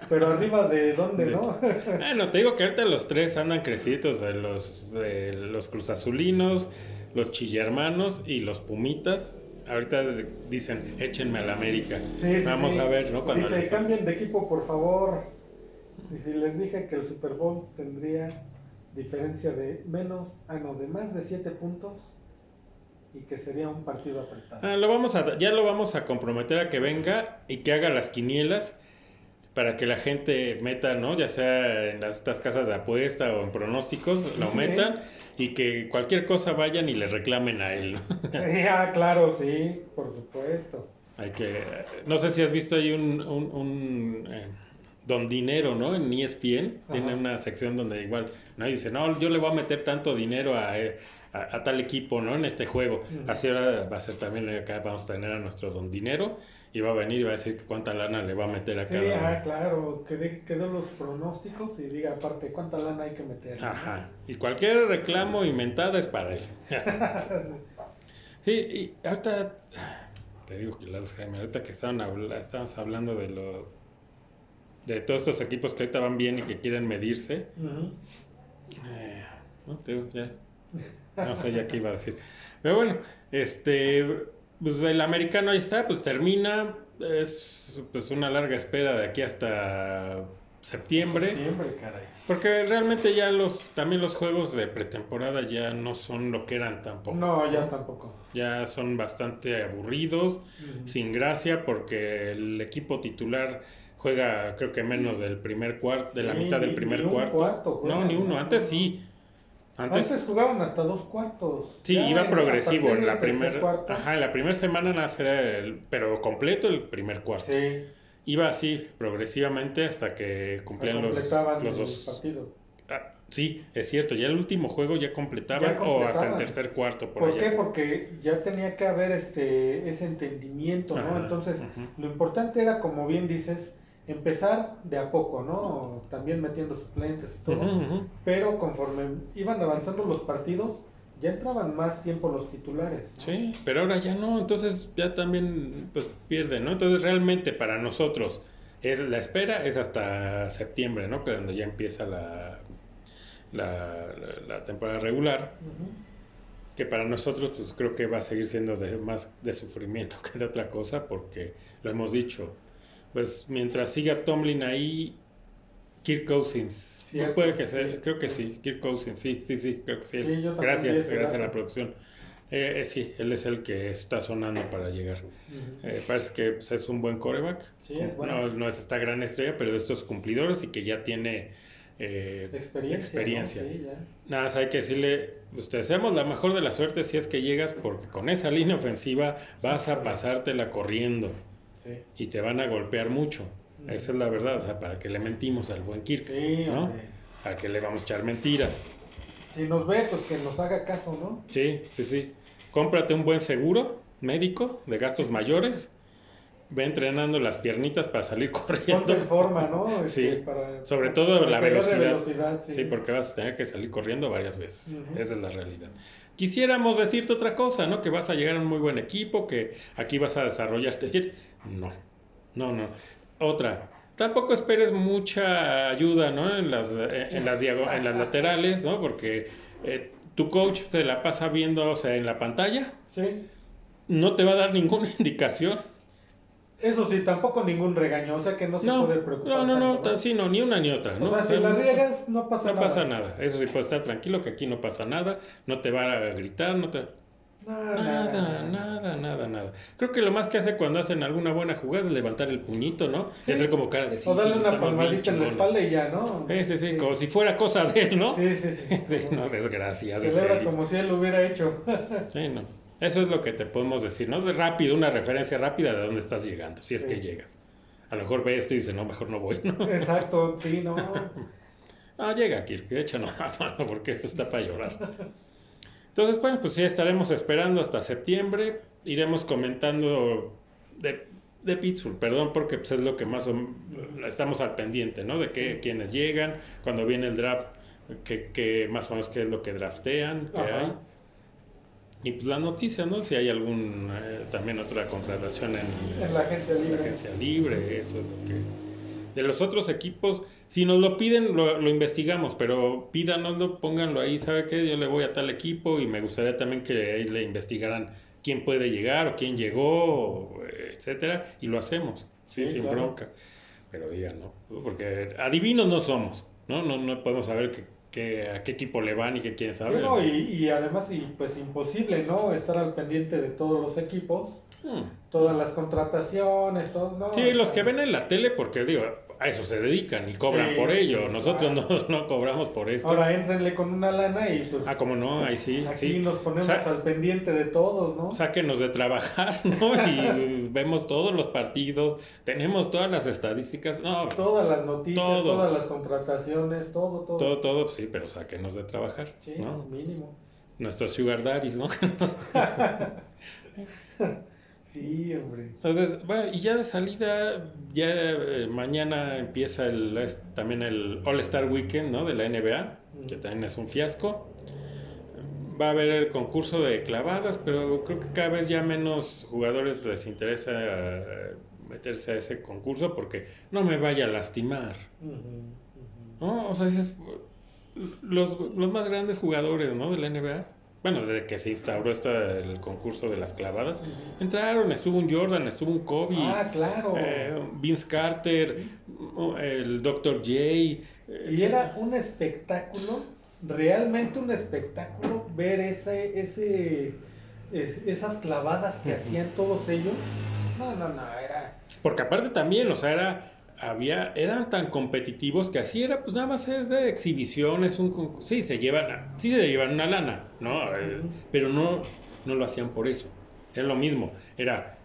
Pero arriba de dónde, De- ¿no? Bueno, te digo que ahorita los tres andan crecidos, de los, de los cruzazulinos, los chillermanos y los pumitas. Ahorita dicen, échenme a la América. Sí, sí, Vamos sí. a ver, ¿no? Cuando Dice, les- cambien de equipo, por favor. Y si les dije que el Super Bowl tendría diferencia de menos, ah, no, de más de 7 puntos y que sería un partido apretado. Ah, lo vamos a, ya lo vamos a comprometer a que venga y que haga las quinielas para que la gente meta, ¿no? Ya sea en las, estas casas de apuesta o en pronósticos, Sí, lo metan y que cualquier cosa vayan y le reclamen a él, ah, claro, sí, por supuesto. Hay que, no sé si has visto ahí un, un, un, eh, Don Dinero, ¿no? En ESPN tiene Ajá. una sección donde igual, ¿no? Y dice, no, yo le voy a meter tanto dinero a, eh, a, a tal equipo, ¿no? En este juego. Así ahora va a ser también acá, vamos a tener a nuestro Don Dinero y va a venir y va a decir cuánta lana le va a meter a Sí, cada ah, uno. claro, que dé que los pronósticos y diga aparte cuánta lana hay que meter. ¿no? Ajá. Y cualquier reclamo inventada es para él. Sí, y ahorita, te digo que la Jaime, ahorita que estaban estábamos hablando de lo de todos estos equipos que ahorita van bien y que quieren medirse. Eh, no, te digo, ya, no sé ya qué iba a decir. Pero bueno, este, pues el americano ahí está, pues termina, es pues una larga espera de aquí hasta septiembre. Septiembre, caray. Porque realmente ya los, también los juegos de pretemporada ya no son lo que eran tampoco. No, ya tampoco. Ya son bastante aburridos, sin gracia, porque el equipo titular juega creo que menos del primer cuarto, de la Sí, mitad del primer ni un cuarto. cuarto no, ni uno. ¿no? Antes sí. Antes, Antes, jugaban hasta dos cuartos. sí, Ya iba progresivo. En la primera, ajá, en la primera semana era el, pero completo el primer cuarto. Sí, Iba así progresivamente hasta que cumplían los, completaban los dos. partido. Ah, sí, es cierto. Ya el último juego ya completaban, Ya o hasta el completaban. tercer cuarto por, ¿Por allá. qué? Porque ya tenía que haber este ese entendimiento, ¿no? Ajá, Entonces, lo importante era, como bien dices, empezar de a poco, ¿no? También metiendo suplentes y todo. Pero conforme iban avanzando los partidos, ya entraban más tiempo los titulares. ¿no? Sí, pero ahora ya no, entonces ya también pues pierden, ¿no? Entonces realmente para nosotros es la espera es hasta septiembre, ¿no? Que donde ya empieza la, la, temporada regular, que para nosotros pues creo que va a seguir siendo de, más de sufrimiento que de otra cosa, porque lo hemos dicho, pues mientras siga Tomlin ahí, Kirk Cousins, Cierto, puede que sea, sí, creo que sí. sí, Kirk Cousins, sí, sí, sí, creo que sí. Yo gracias, gracias a la producción. Eh, eh, sí, él es el que está sonando para llegar. Eh, parece que pues, es un buen coreback. Sí, es bueno. No, no es esta gran estrella, pero de estos cumplidores y que ya tiene eh, experiencia. experiencia. ¿no? Sí, ya. Nada más hay que decirle, pues te deseamos la mejor de la suerte si es que llegas, porque con esa línea ofensiva vas a pasártela corriendo Sí. y te van a golpear mucho. Esa es la verdad, o sea, para que le mentimos al buen Kirk, Sí, ¿no? Para que le vamos a echar mentiras. Si nos ve, pues que nos haga caso, ¿no? Sí, sí, sí. Cómprate un buen seguro médico de gastos mayores. Ve entrenando las piernitas para salir corriendo. Ponte en forma, ¿no? Sí. para- Sobre todo para la velocidad. velocidad, sí. Sí, porque vas a tener que salir corriendo varias veces. Esa es la realidad. Quisiéramos decirte otra cosa, ¿no? Que vas a llegar a un muy buen equipo, que aquí vas a desarrollarte bien. No, no, no. Otra. Tampoco esperes mucha ayuda, ¿no? En las, en las, diago- en las laterales, ¿no? Porque eh, tu coach se la pasa viendo, o sea, en la pantalla. Sí. No te va a dar ninguna indicación. Eso sí, tampoco ningún regaño, o sea que no se No, puede preocupar. no, no, no, sí, no, ni una ni otra. O ¿no? sea, si la no- riegas, no pasa No nada. pasa nada, eso sí, puedes estar tranquilo que aquí no pasa nada, no te va a gritar, no te... Nada, Nada, nada, nada, nada. Creo que lo más que hace cuando hacen alguna buena jugada es levantar el puñito, ¿no? Sí. Y hacer como cara de sí, O darle sí, una palmadita en la espalda y ya, ¿no? Sí, sí, sí, como si fuera cosa de él, ¿no? Sí, sí, sí. No, desgracia, de Celebra feliz. como si él lo hubiera hecho. Sí, no. Eso es lo que te podemos decir, ¿no? De rápido, una referencia rápida de dónde estás llegando, si es que llegas. A lo mejor ve esto y dice, no, mejor no voy, ¿no? Exacto, sí, no. Ah, llega Kirk, échanos la mano porque esto está para llorar. Entonces, bueno, pues sí, estaremos esperando hasta septiembre. Iremos comentando de, de Pittsburgh, perdón, porque pues, es lo que más o- estamos al pendiente, ¿no? De que, quienes llegan, cuando viene el draft, que, que más o menos qué es lo que draftean, qué Ajá. hay. Y pues la noticia, ¿no? Si hay algún, eh, también otra contratación en, En la agencia en la libre. agencia libre, eso es lo que... De los otros equipos, si nos lo piden, lo, lo investigamos, pero pídanoslo, pónganlo ahí, ¿sabe qué? Yo le voy a tal equipo y me gustaría también que le investigaran quién puede llegar o quién llegó, etcétera, y lo hacemos, sí, Sí, sin claro. bronca. Pero digan, ¿no? Porque adivinos no somos, ¿no? No, no podemos saber que, que- a qué equipo le van y que quién Sí, sabe. no, y, y además, y pues imposible, ¿no? Estar al pendiente de todos los equipos, Hmm. todas las contrataciones, todo. No, Sí, los que ven en la tele, porque digo, a eso se dedican y cobran Sí, por ello. sí, Nosotros claro. no, no cobramos por esto. Ahora éntrenle con una lana y pues. ah, como no, ahí sí, Aquí sí. nos ponemos Sa- al pendiente de todos, ¿no? Sáquenos de trabajar, ¿no? Y vemos todos los partidos, tenemos todas las estadísticas. No, Todas las noticias, Todo. todas las contrataciones, todo, todo. todo, todo, pues sí, pero sáquenos de trabajar, Sí, ¿no? mínimo. Nuestros sugar daddies, ¿no? Sí, hombre. Entonces, bueno, y ya de salida, ya eh, mañana empieza el, es- también el All-Star Weekend, ¿no? De la NBA, que también es un fiasco. Va a haber el concurso de clavadas, pero creo que cada vez ya menos jugadores les interesa eh, meterse a ese concurso porque no me vaya a lastimar. ¿no? O sea, dices, los, los más grandes jugadores, ¿no? De la NBA, bueno, desde que se instauró esta, el concurso de las clavadas, entraron, estuvo un Jordan, estuvo un Kobe. Ah, claro. Eh, Vince Carter, el Dr. J. eh, Y era un espectáculo, realmente un espectáculo ver ese, ese, es- esas clavadas que hacían todos ellos. No, no, no, era. Porque aparte también, o sea, era, había, eran tan competitivos que así era, pues nada más es de exhibiciones, un. Sí, se llevan, sí se llevan una lana, ¿no? Eh, pero no, no lo hacían por eso. Es lo mismo. Era.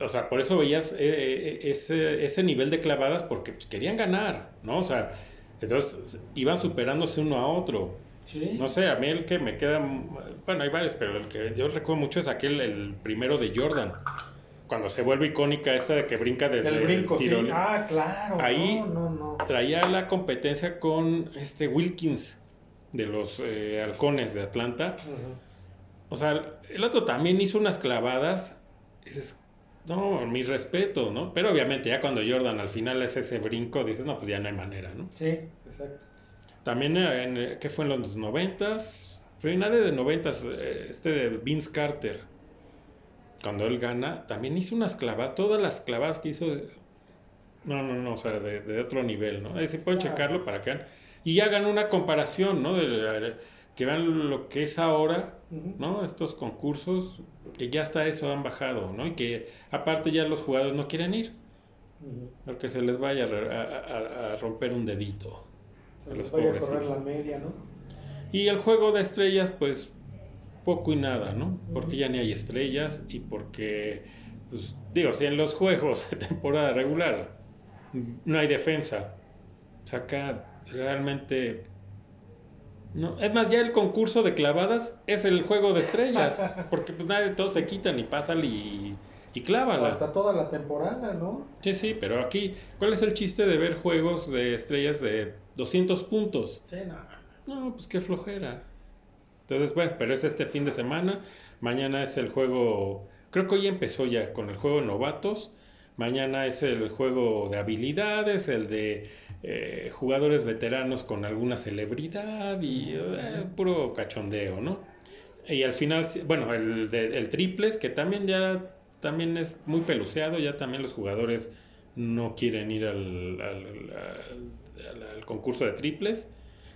O sea, por eso veías eh, eh, ese, ese nivel de clavadas porque pues, querían ganar, ¿no? O sea, entonces iban superándose uno a otro. Sí. No sé, a mí el que me queda, bueno, hay varios, pero el que yo recuerdo mucho es aquel, el primero de Jordan, cuando se vuelve icónica esa de que brinca desde el brinco, sí. Ah, claro. Ahí- No, no, no. Traía la competencia con este Wilkins de los eh, halcones de Atlanta. Ujú. O sea, el otro también hizo unas clavadas. Dices, no, mi respeto, ¿no? Pero obviamente ya cuando Jordan al final hace ese brinco, dices, no, pues ya no hay manera, ¿no? Sí, exacto. También, en, ¿qué fue en los noventas? Finales de noventas, eh, este de Vince Carter. Cuando él gana, también hizo unas clavadas, todas las clavadas que hizo. No, no, no, o sea, de, de otro nivel, ¿no? Ahí se pueden Claro. checarlo para que vean. Y hagan una comparación, ¿no? De, que vean lo que es ahora. ¿no? Estos concursos, que ya hasta eso han bajado, ¿no? Y que aparte ya los jugadores no quieren ir, porque se les vaya a, a- a- romper un dedito. Se les los vaya a correr la media, ¿no? Y el juego de estrellas, pues poco y nada, ¿no? Porque ya ni hay estrellas y porque, pues, digo, si en los juegos de temporada regular no hay defensa, saca realmente... No, es más, ya el concurso de clavadas es el juego de estrellas, porque pues nadie, todos se quitan y pasan y, y O clávala. hasta toda la temporada, ¿no? Sí, sí, pero aquí, ¿cuál es el chiste de ver juegos de estrellas de 200 puntos? Sí, no. No, pues qué flojera. Entonces, bueno, pero es este fin de semana. Mañana es el juego, creo que hoy empezó ya con el juego de novatos. Mañana es el juego de habilidades, el de eh, jugadores veteranos con alguna celebridad y eh, puro cachondeo, ¿no? Y al final, bueno, el, de, el triples, que también ya también es muy peluceado, ya también los jugadores no quieren ir al, concurso de triples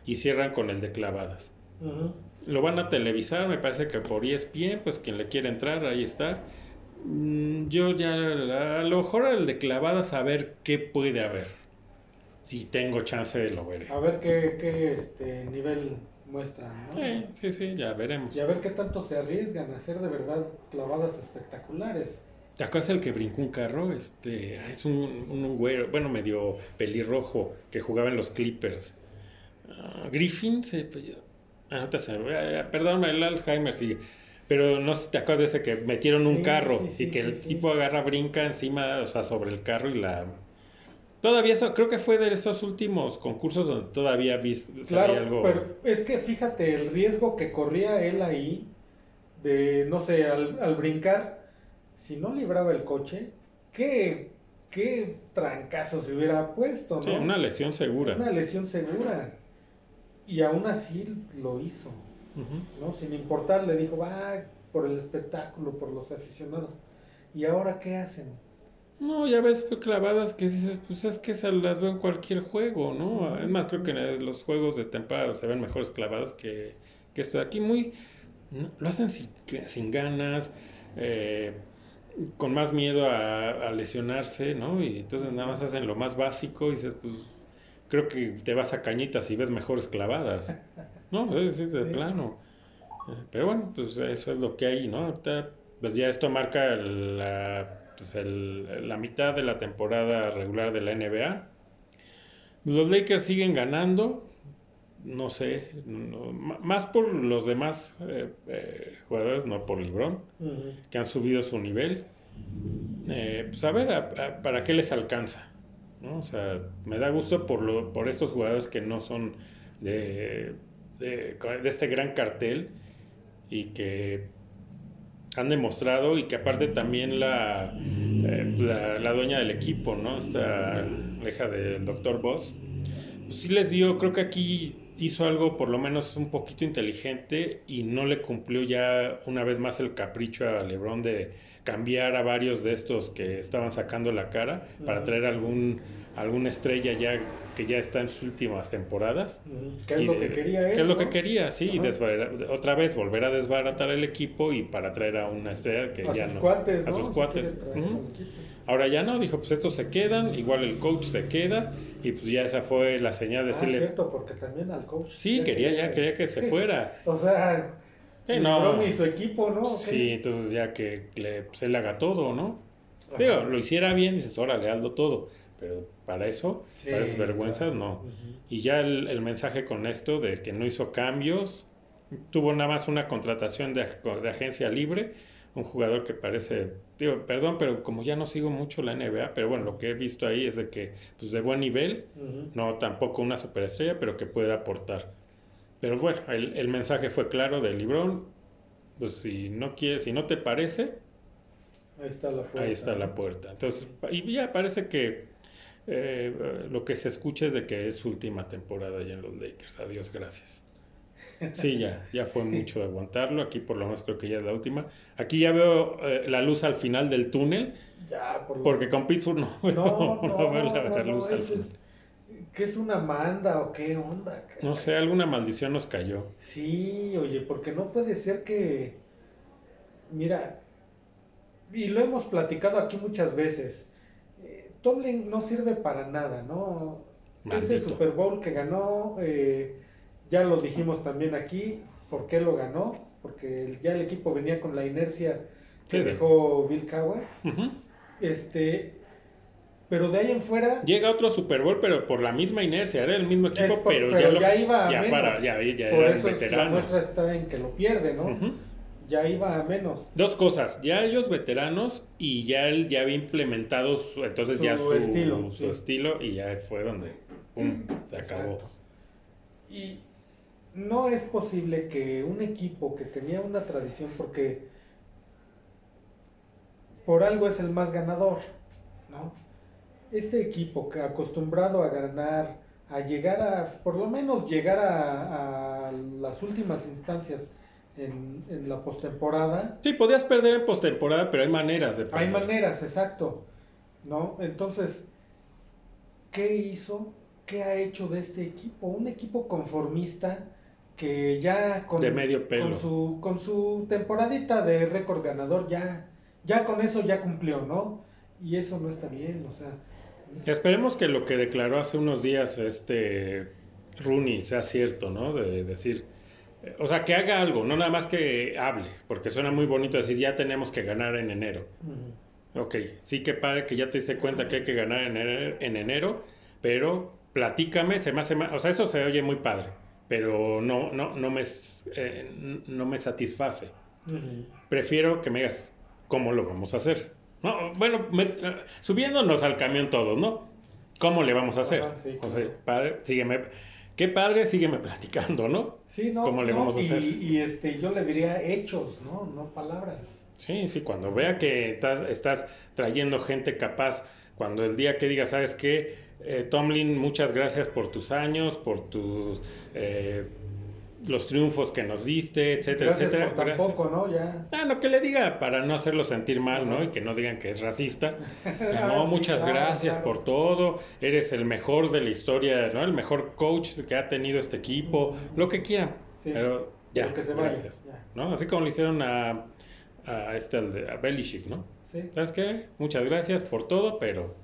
y cierran con el de clavadas. Ujú. Lo van a televisar, me parece que por ESPN, pues quien le quiere entrar, ahí está. Mm, Yo ya, a lo mejor el de clavadas, a ver qué puede haber. Si tengo chance, lo veré. A ver qué, qué este, nivel muestran, ¿no? Eh, sí, sí, ya veremos. Y a ver qué tanto se arriesgan a hacer de verdad clavadas espectaculares. ¿Te acuerdas el que brincó un carro? Este, ah, es un, un, un güero, bueno, medio pelirrojo, que jugaba en los Clippers. Ah, Griffin, se, ah, no te ah, perdón, el Alzheimer sigue. Pero no sé si te acuerdas de ese que metieron un carro sí, sí, y que el tipo agarra, brinca encima, o sea, sobre el carro y la... Todavía eso, creo que fue de esos últimos concursos donde todavía vi Claro, algo... pero es que fíjate el riesgo que corría él ahí de, no sé, al, al brincar, si no libraba el coche, qué, qué trancazo se hubiera puesto, ¿no? Sí, una lesión segura. Una lesión segura. Y aún así lo hizo. ¿no? Sin importar, le dijo, va por el espectáculo, por los aficionados. ¿Y ahora qué hacen? No, ya ves pues, clavadas que dices, pues es que se las veo en cualquier juego, ¿no? Es más, creo que en los juegos de temporada se ven mejores clavadas que, que esto de aquí. Muy, no, lo hacen sin, sin ganas, eh, con más miedo a, a lesionarse, ¿no? Y entonces nada más hacen lo más básico y dices, pues creo que te vas a cañitas y ves mejores clavadas, ¿no? Sí, sí, de Sí. plano. Pero bueno, pues eso es lo que hay, ¿no? Ahorita, pues ya esto marca la, pues el- la mitad de la temporada regular de la NBA. Los Lakers siguen ganando, no sé, no- más por los demás eh, eh, jugadores, no por LeBron, que han subido su nivel. Eh, pues a ver, a- a- ¿para qué les alcanza? ¿No? O sea, me da gusto por, lo, por estos jugadores que no son de, de, de este gran cartel y que han demostrado y que aparte también la, eh, la, la dueña del equipo, ¿no? Esta la hija del doctor Boss, pues sí les dio, creo que aquí hizo algo por lo menos un poquito inteligente y no le cumplió ya una vez más el capricho a LeBron de cambiar a varios de estos que estaban sacando la cara para traer algún alguna estrella ya que ya está en sus últimas temporadas. ¿Qué es Y lo de- que quería él? ¿Qué es lo no? que quería? Sí, otra vez volver a desbaratar el equipo y para traer a una estrella que a ya sus no. cuates, a ¿no? sus cuates. Ahora ya no, dijo, pues estos se quedan, igual el coach se queda y pues ya esa fue la señal de Ah, decirle, cierto, porque también al coach. sí, quería ya, quería que se fuera. O sea, Sí, no. Y su equipo, ¿no? Sí, entonces ya que le, pues él haga todo, ¿no? Ajá. Digo, lo hiciera bien, dices, órale, hazlo todo. Pero para eso, Sí, para esas vergüenzas, claro. no. Y ya el, el mensaje con esto de que no hizo cambios, tuvo nada más una contratación de, de agencia libre, un jugador que parece, digo, perdón, pero como ya no sigo mucho la NBA, pero bueno, lo que he visto ahí es de que, pues de buen nivel, no tampoco una superestrella, pero que puede aportar. Pero bueno, el, el mensaje fue claro de Librón, pues si no quieres, si no te parece, Ahí está la puerta. ahí está la puerta. Entonces, y ya parece que eh, lo que se escucha es de que es su última temporada ya en los Lakers. Adiós, gracias. Sí, ya, ya fue mucho de aguantarlo. Aquí por lo menos creo que ya es la última. Aquí ya veo eh, la luz al final del túnel, Ya, por lo- porque con Pittsburgh no veo, No, no, no veo la, no, la no, luz al final. es- ¿Qué es una manda o qué onda? caray? No sé, alguna maldición nos cayó. Sí, oye, porque no puede ser que. Mira, y lo hemos platicado aquí muchas veces. eh, Tomlin no sirve para nada, ¿no? Ese Maldito. Super Bowl que ganó, eh, ya lo dijimos también aquí, ¿por qué lo ganó? Porque ya el equipo venía con la inercia que Sí, dejó Bill Cowher. Este, pero de ahí en fuera, Llega otro Super Bowl, pero por la misma inercia, era el mismo equipo, por- pero, pero ya, lo- ya iba a ya menos. para, ya, ya por eso es- la muestra está en que lo pierde, ¿no? Ya iba a menos. Dos cosas, ya ellos veteranos y ya él ya había implementado su, entonces Su ya su estilo, su sí. estilo y ya fue donde pum, se acabó. Exacto. Y no es posible que un equipo que tenía una tradición, porque por algo es el más ganador, ¿no? Este equipo que acostumbrado a ganar, a llegar a, por lo menos llegar a, a las últimas instancias en, en la postemporada, Sí, podías perder en postemporada, pero hay maneras de perder. hay maneras, exacto, ¿no? Entonces, ¿qué hizo? ¿Qué ha hecho de este equipo? Un equipo conformista que ya con, De medio pelo. con su con su temporadita de récord ganador ya ya con eso ya cumplió, ¿no? Y eso no está bien, o sea, Esperemos que lo que declaró hace unos días este Rooney sea cierto, ¿no? De decir, eh, o sea, que haga algo, no nada más que hable, porque suena muy bonito decir ya tenemos que ganar en enero. Ok, sí que padre que ya te diste cuenta que hay que ganar en enero, en enero, pero platícame, se me hace o sea, eso se oye muy padre, pero no, no, no me, eh, no me satisface. prefiero que me digas cómo lo vamos a hacer. No, bueno, eh, subiéndonos al camión todos, ¿no? ¿Cómo le vamos a hacer? o sea, padre, sígueme. Qué padre, sígueme platicando, ¿no? Sí, no. ¿Cómo le vamos a hacer? Y este, yo le diría hechos, ¿no? No palabras. Sí, sí, cuando vea que estás, estás trayendo gente capaz, cuando el día que diga, ¿sabes qué? Eh, Tomlin, muchas gracias por tus años, por tus eh, los triunfos que nos diste, etcétera, gracias etcétera. Por tampoco, ¿no? Ya. Ah, no, que le diga para no hacerlo sentir mal, ¿no? Y que no digan que es racista. No, muchas gracias por todo. Eres el mejor de la historia, ¿no? El mejor coach que ha tenido este equipo, lo que quieran. Pero ya, que se gracias. ¿no? Así como le hicieron a, a este, a Belichick, ¿no? Sí. ¿Sabes qué? Muchas gracias por todo, pero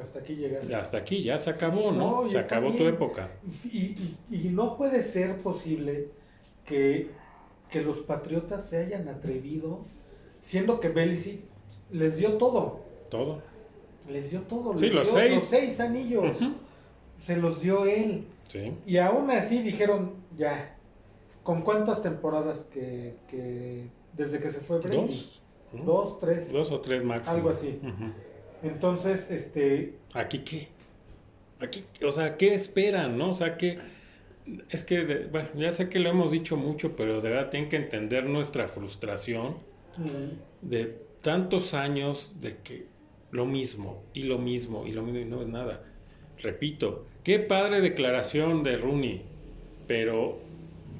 hasta aquí llegaste. Hasta aquí, ya se acabó, ¿no? se acabó tu época. Y, y, no puede ser posible que, que, los patriotas se hayan atrevido, siendo que Belichick les dio todo. Todo. Les dio todo. Sí, los, seis. los seis anillos. Se los dio él. Sí. Y aún así dijeron, ya, ¿con cuántas temporadas que, que desde que se fue Brady? Dos. Dos, tres. Dos o tres máximo. Algo así. Entonces, este... ¿Aquí qué? Aquí, o sea, ¿qué esperan, no? O sea, que... Es que, bueno, ya sé que lo hemos dicho mucho, pero de verdad tienen que entender nuestra frustración de tantos años de que lo mismo, y lo mismo, y lo mismo, y no es nada. Repito, qué padre declaración de Rooney, pero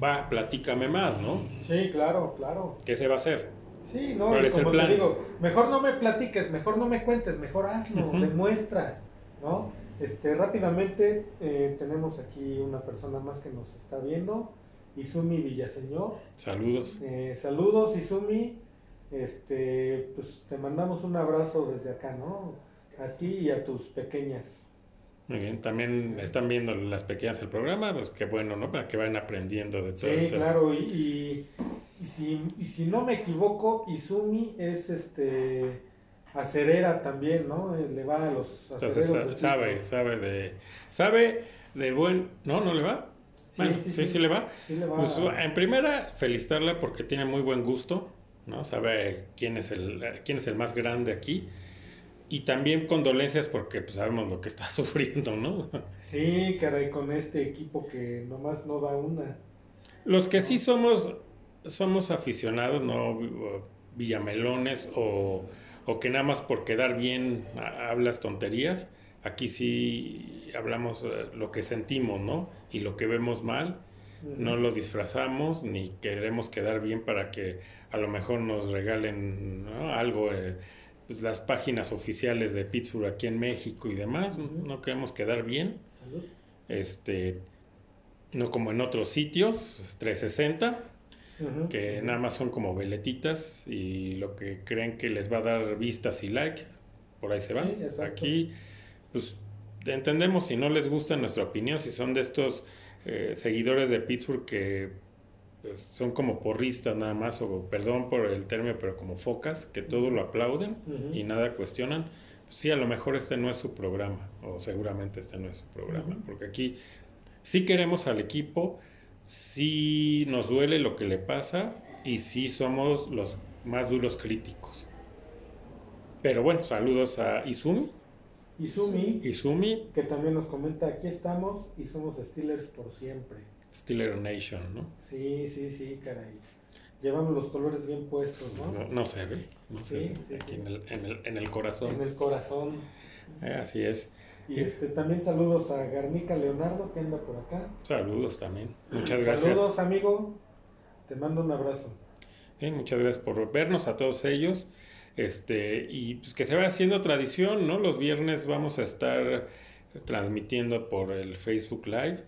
va, platícame más, ¿no? Sí, claro, claro. ¿Qué se va a hacer? Sí, no, como te digo, mejor no me platiques, mejor no me cuentes, mejor hazlo, demuestra, ¿no? Este, rápidamente eh, tenemos aquí una persona más que nos está viendo, Izumi Villaseñor. Saludos. Eh, saludos, Izumi. Este, pues te mandamos un abrazo desde acá, ¿no? A ti y a tus pequeñas. Muy bien, también están viendo las pequeñas el programa, pues qué bueno, ¿no? Para que vayan aprendiendo de todo Sí, claro, y y si, y si no me equivoco, Izumi es este acerera también, ¿no? Eh, le va a los acereros. sabe, sabe de. Sabe de buen. ¿No? ¿No le va? Sí, sí, sí, sí, le va. Sí le va. Pues, en primera, felicitarla porque tiene muy buen gusto, ¿no? Sabe quién es el, quién es el más grande aquí. Y también condolencias porque pues, sabemos lo que está sufriendo, ¿no? Sí, caray, con este equipo que nomás no da una. Los que sí somos somos aficionados, no villamelones o, o, que nada más por quedar bien hablas tonterías. Aquí sí hablamos eh, lo que sentimos, ¿no? Y lo que vemos mal. No lo disfrazamos ni queremos quedar bien para que a lo mejor nos regalen algo, eh, pues, las páginas oficiales de Pittsburgh aquí en México y demás. No queremos quedar bien. Este, no como en otros sitios, 360 que nada más son como veletitas y lo que creen que les va a dar vistas y like, por ahí se van. Aquí, pues entendemos si no les gusta nuestra opinión, si son de estos eh, seguidores de Pittsburgh que pues, son como porristas nada más, o perdón por el término, pero como focas, que todo lo aplauden y nada cuestionan. Pues sí, a lo mejor este no es su programa, o seguramente este no es su programa, porque aquí sí queremos al equipo, sí nos duele lo que le pasa y sí somos los más duros críticos. Pero bueno, saludos a Izumi. Izumi. Izumi. Que también nos comenta, aquí estamos y somos Steelers por siempre. Steeler Nation, ¿no? Sí, sí, sí, caray. Llevamos los colores bien puestos, ¿no? No, se ve, no sí, Sí, aquí En, el, en, el, en, el, corazón. En el corazón. Eh, así es. Y este, también saludos a Garnica Leonardo que anda por acá. Saludos también. Muchas gracias. Saludos, amigo. Te mando un abrazo. Muchas gracias por vernos a todos ellos. Este, y pues que se va haciendo tradición, ¿no? Los viernes vamos a estar transmitiendo por el Facebook Live.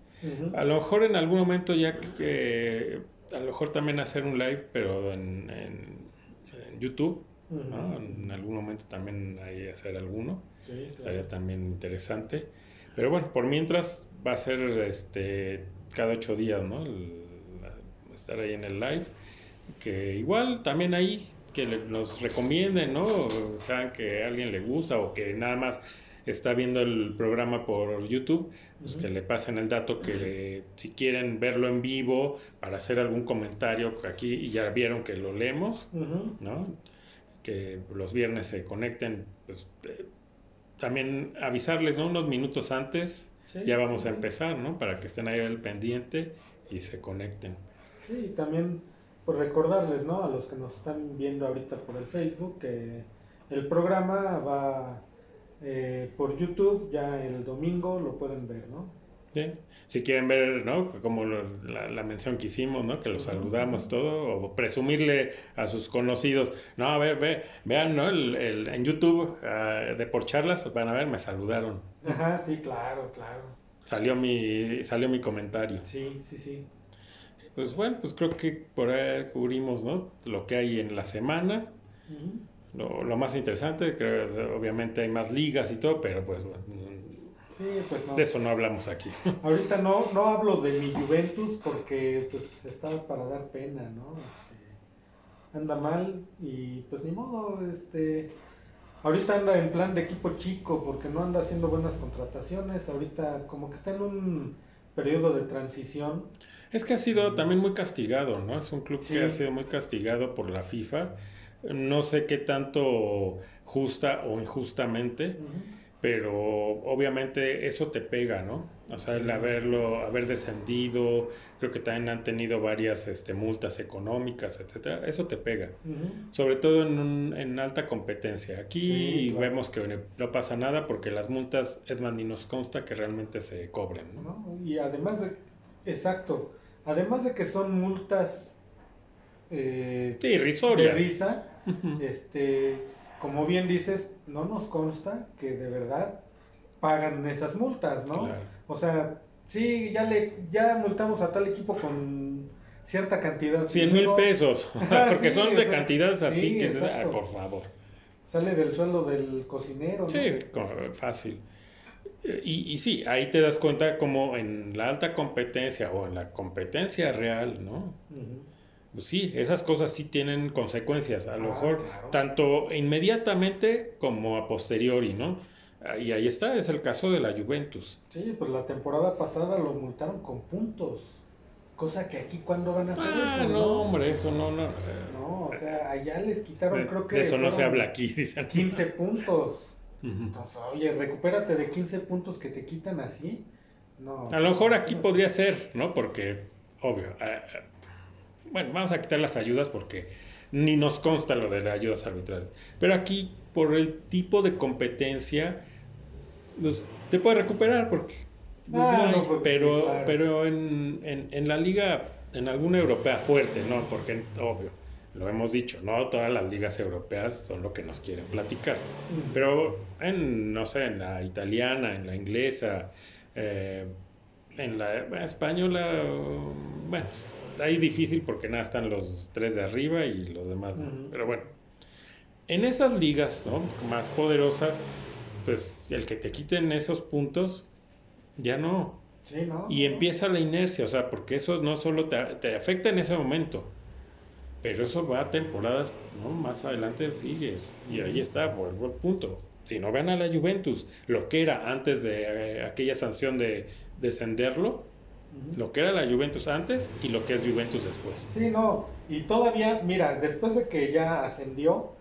A lo mejor en algún momento ya que a lo mejor también hacer un live, pero en, en YouTube en algún momento también hay hacer alguno. Estaría también interesante. Pero bueno, por mientras va a ser este cada ocho días, ¿no? estar ahí en el live. Que igual también ahí que nos recomienden, ¿no? O sea, que a alguien le gusta o que nada más está viendo el programa por YouTube, pues que le pasen el dato que si quieren verlo en vivo para hacer algún comentario aquí y ya vieron que lo leemos, ¿no? Que los viernes se conecten, pues eh, también avisarles, ¿no? Unos minutos antes, ya vamos a empezar, ¿no? Para que estén ahí al pendiente y se conecten. Sí, también por recordarles, ¿no? A los que nos están viendo ahorita por el Facebook, que el programa va eh, por YouTube, ya el domingo lo pueden ver, ¿no? Sí. Si quieren ver, ¿no? Como la, mención que hicimos, ¿no? Que los saludamos todo, o presumirle a sus conocidos, no, a ver, ve, vean, ¿no? El, en YouTube uh, de por charlas, pues van a ver, me saludaron. Ajá, sí, claro, claro. Salió mi, salió mi comentario. Sí, sí, sí. Pues bueno, pues creo que por ahí cubrimos, ¿no? Lo que hay en la semana lo, más interesante, creo, obviamente hay más ligas y todo, pero pues, pues de eso no hablamos aquí. Ahorita no, no hablo de mi Juventus porque pues está para dar pena, ¿no? Este, anda mal y pues ni modo, este... Ahorita anda en plan de equipo chico porque no anda haciendo buenas contrataciones. Ahorita como que está en un periodo de transición. Es que ha sido también muy castigado, ¿no? Es un club que ha sido muy castigado por la FIFA no sé qué tanto justa o injustamente, pero obviamente eso te pega, ¿no? O sea, el haberlo, haber descendido, creo que también han tenido varias este, multas económicas, etcétera, eso te pega. Sobre todo en, un, en alta competencia. Aquí vemos que no pasa nada porque las multas, es más, ni nos consta que realmente se cobren, ¿no? Y además de, exacto, además de que son multas eh, sí, de risa, este, como bien dices, no nos consta que de verdad pagan esas multas, ¿no? O sea, sí, ya le, ya multamos a tal equipo con cierta cantidad. 100 mil pesos, porque son de cantidades así que, por favor. Sale del sueldo del cocinero. Sí, fácil. Y, y, sí, ahí te das cuenta como en la alta competencia o en la competencia real, ¿no? Pues sí, esas cosas sí tienen consecuencias, a lo ah, mejor tanto inmediatamente como a posteriori, ¿no? Y ahí está, es el caso de la Juventus. Sí, pues la temporada pasada lo multaron con puntos. Cosa que aquí cuando van a hacer ah, eso. No, hombre, eso no, no. No, o sea, allá les quitaron, creo que. eso no se habla aquí, dicen. 15 puntos. Entonces, oye, recupérate de 15 puntos que te quitan así. No. A lo mejor aquí podría ser, ¿no? Porque, obvio, bueno, vamos a quitar las ayudas porque ni nos consta lo de las ayudas arbitrales. Pero aquí, por el tipo de competencia, pues, te puede recuperar porque... Ah, pero pero en, en, la liga, en alguna europea fuerte, ¿no? Porque, obvio, lo hemos dicho, no todas las ligas europeas son lo que nos quieren platicar. Pero en, no sé, en la italiana, en la inglesa, eh, en la española, bueno, ahí difícil porque nada, están los tres de arriba y los demás. Pero bueno, en esas ligas más poderosas, pues el que te quiten esos puntos, ya no. Sí, ¿no? Y empieza la inercia, o sea, porque eso no solo te, afecta en ese momento, pero eso va a temporadas, ¿no? Más adelante sigue. Y ahí está, por el punto. Si no ven a la Juventus, lo que era antes de eh, aquella sanción de descenderlo, lo que era la Juventus antes y lo que es Juventus después. Sí, no, y todavía, mira, después de que ya ascendió,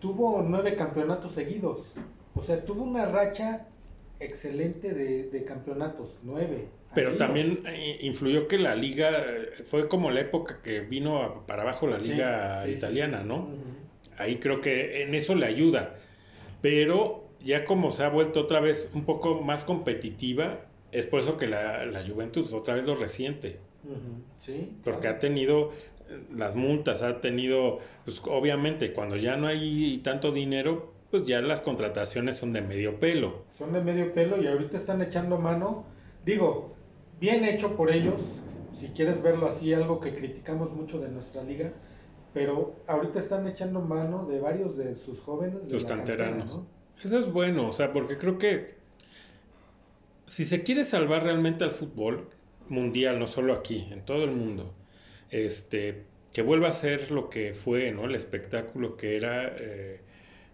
tuvo nueve campeonatos seguidos. O sea, tuvo una racha excelente de, campeonatos, nueve. Pero también eh, influyó que la liga, fue como la época que vino para abajo la liga italiana, ¿no? Ahí creo que en eso le ayuda. Pero ya como se ha vuelto otra vez un poco más competitiva, es por eso que la, la Juventus otra vez lo resiente. Sí. Porque ha tenido las multas, ha tenido, pues obviamente cuando ya no hay tanto dinero, pues ya las contrataciones son de medio pelo. Son de medio pelo y ahorita están echando mano, digo, bien hecho por ellos, si quieres verlo así, algo que criticamos mucho de nuestra liga, pero ahorita están echando mano de varios de sus jóvenes. De sus canteranos. Eso es bueno, o sea, porque creo que si se quiere salvar realmente al fútbol mundial, no solo aquí, en todo el mundo, este, que vuelva a ser lo que fue, ¿no? El espectáculo que era, eh,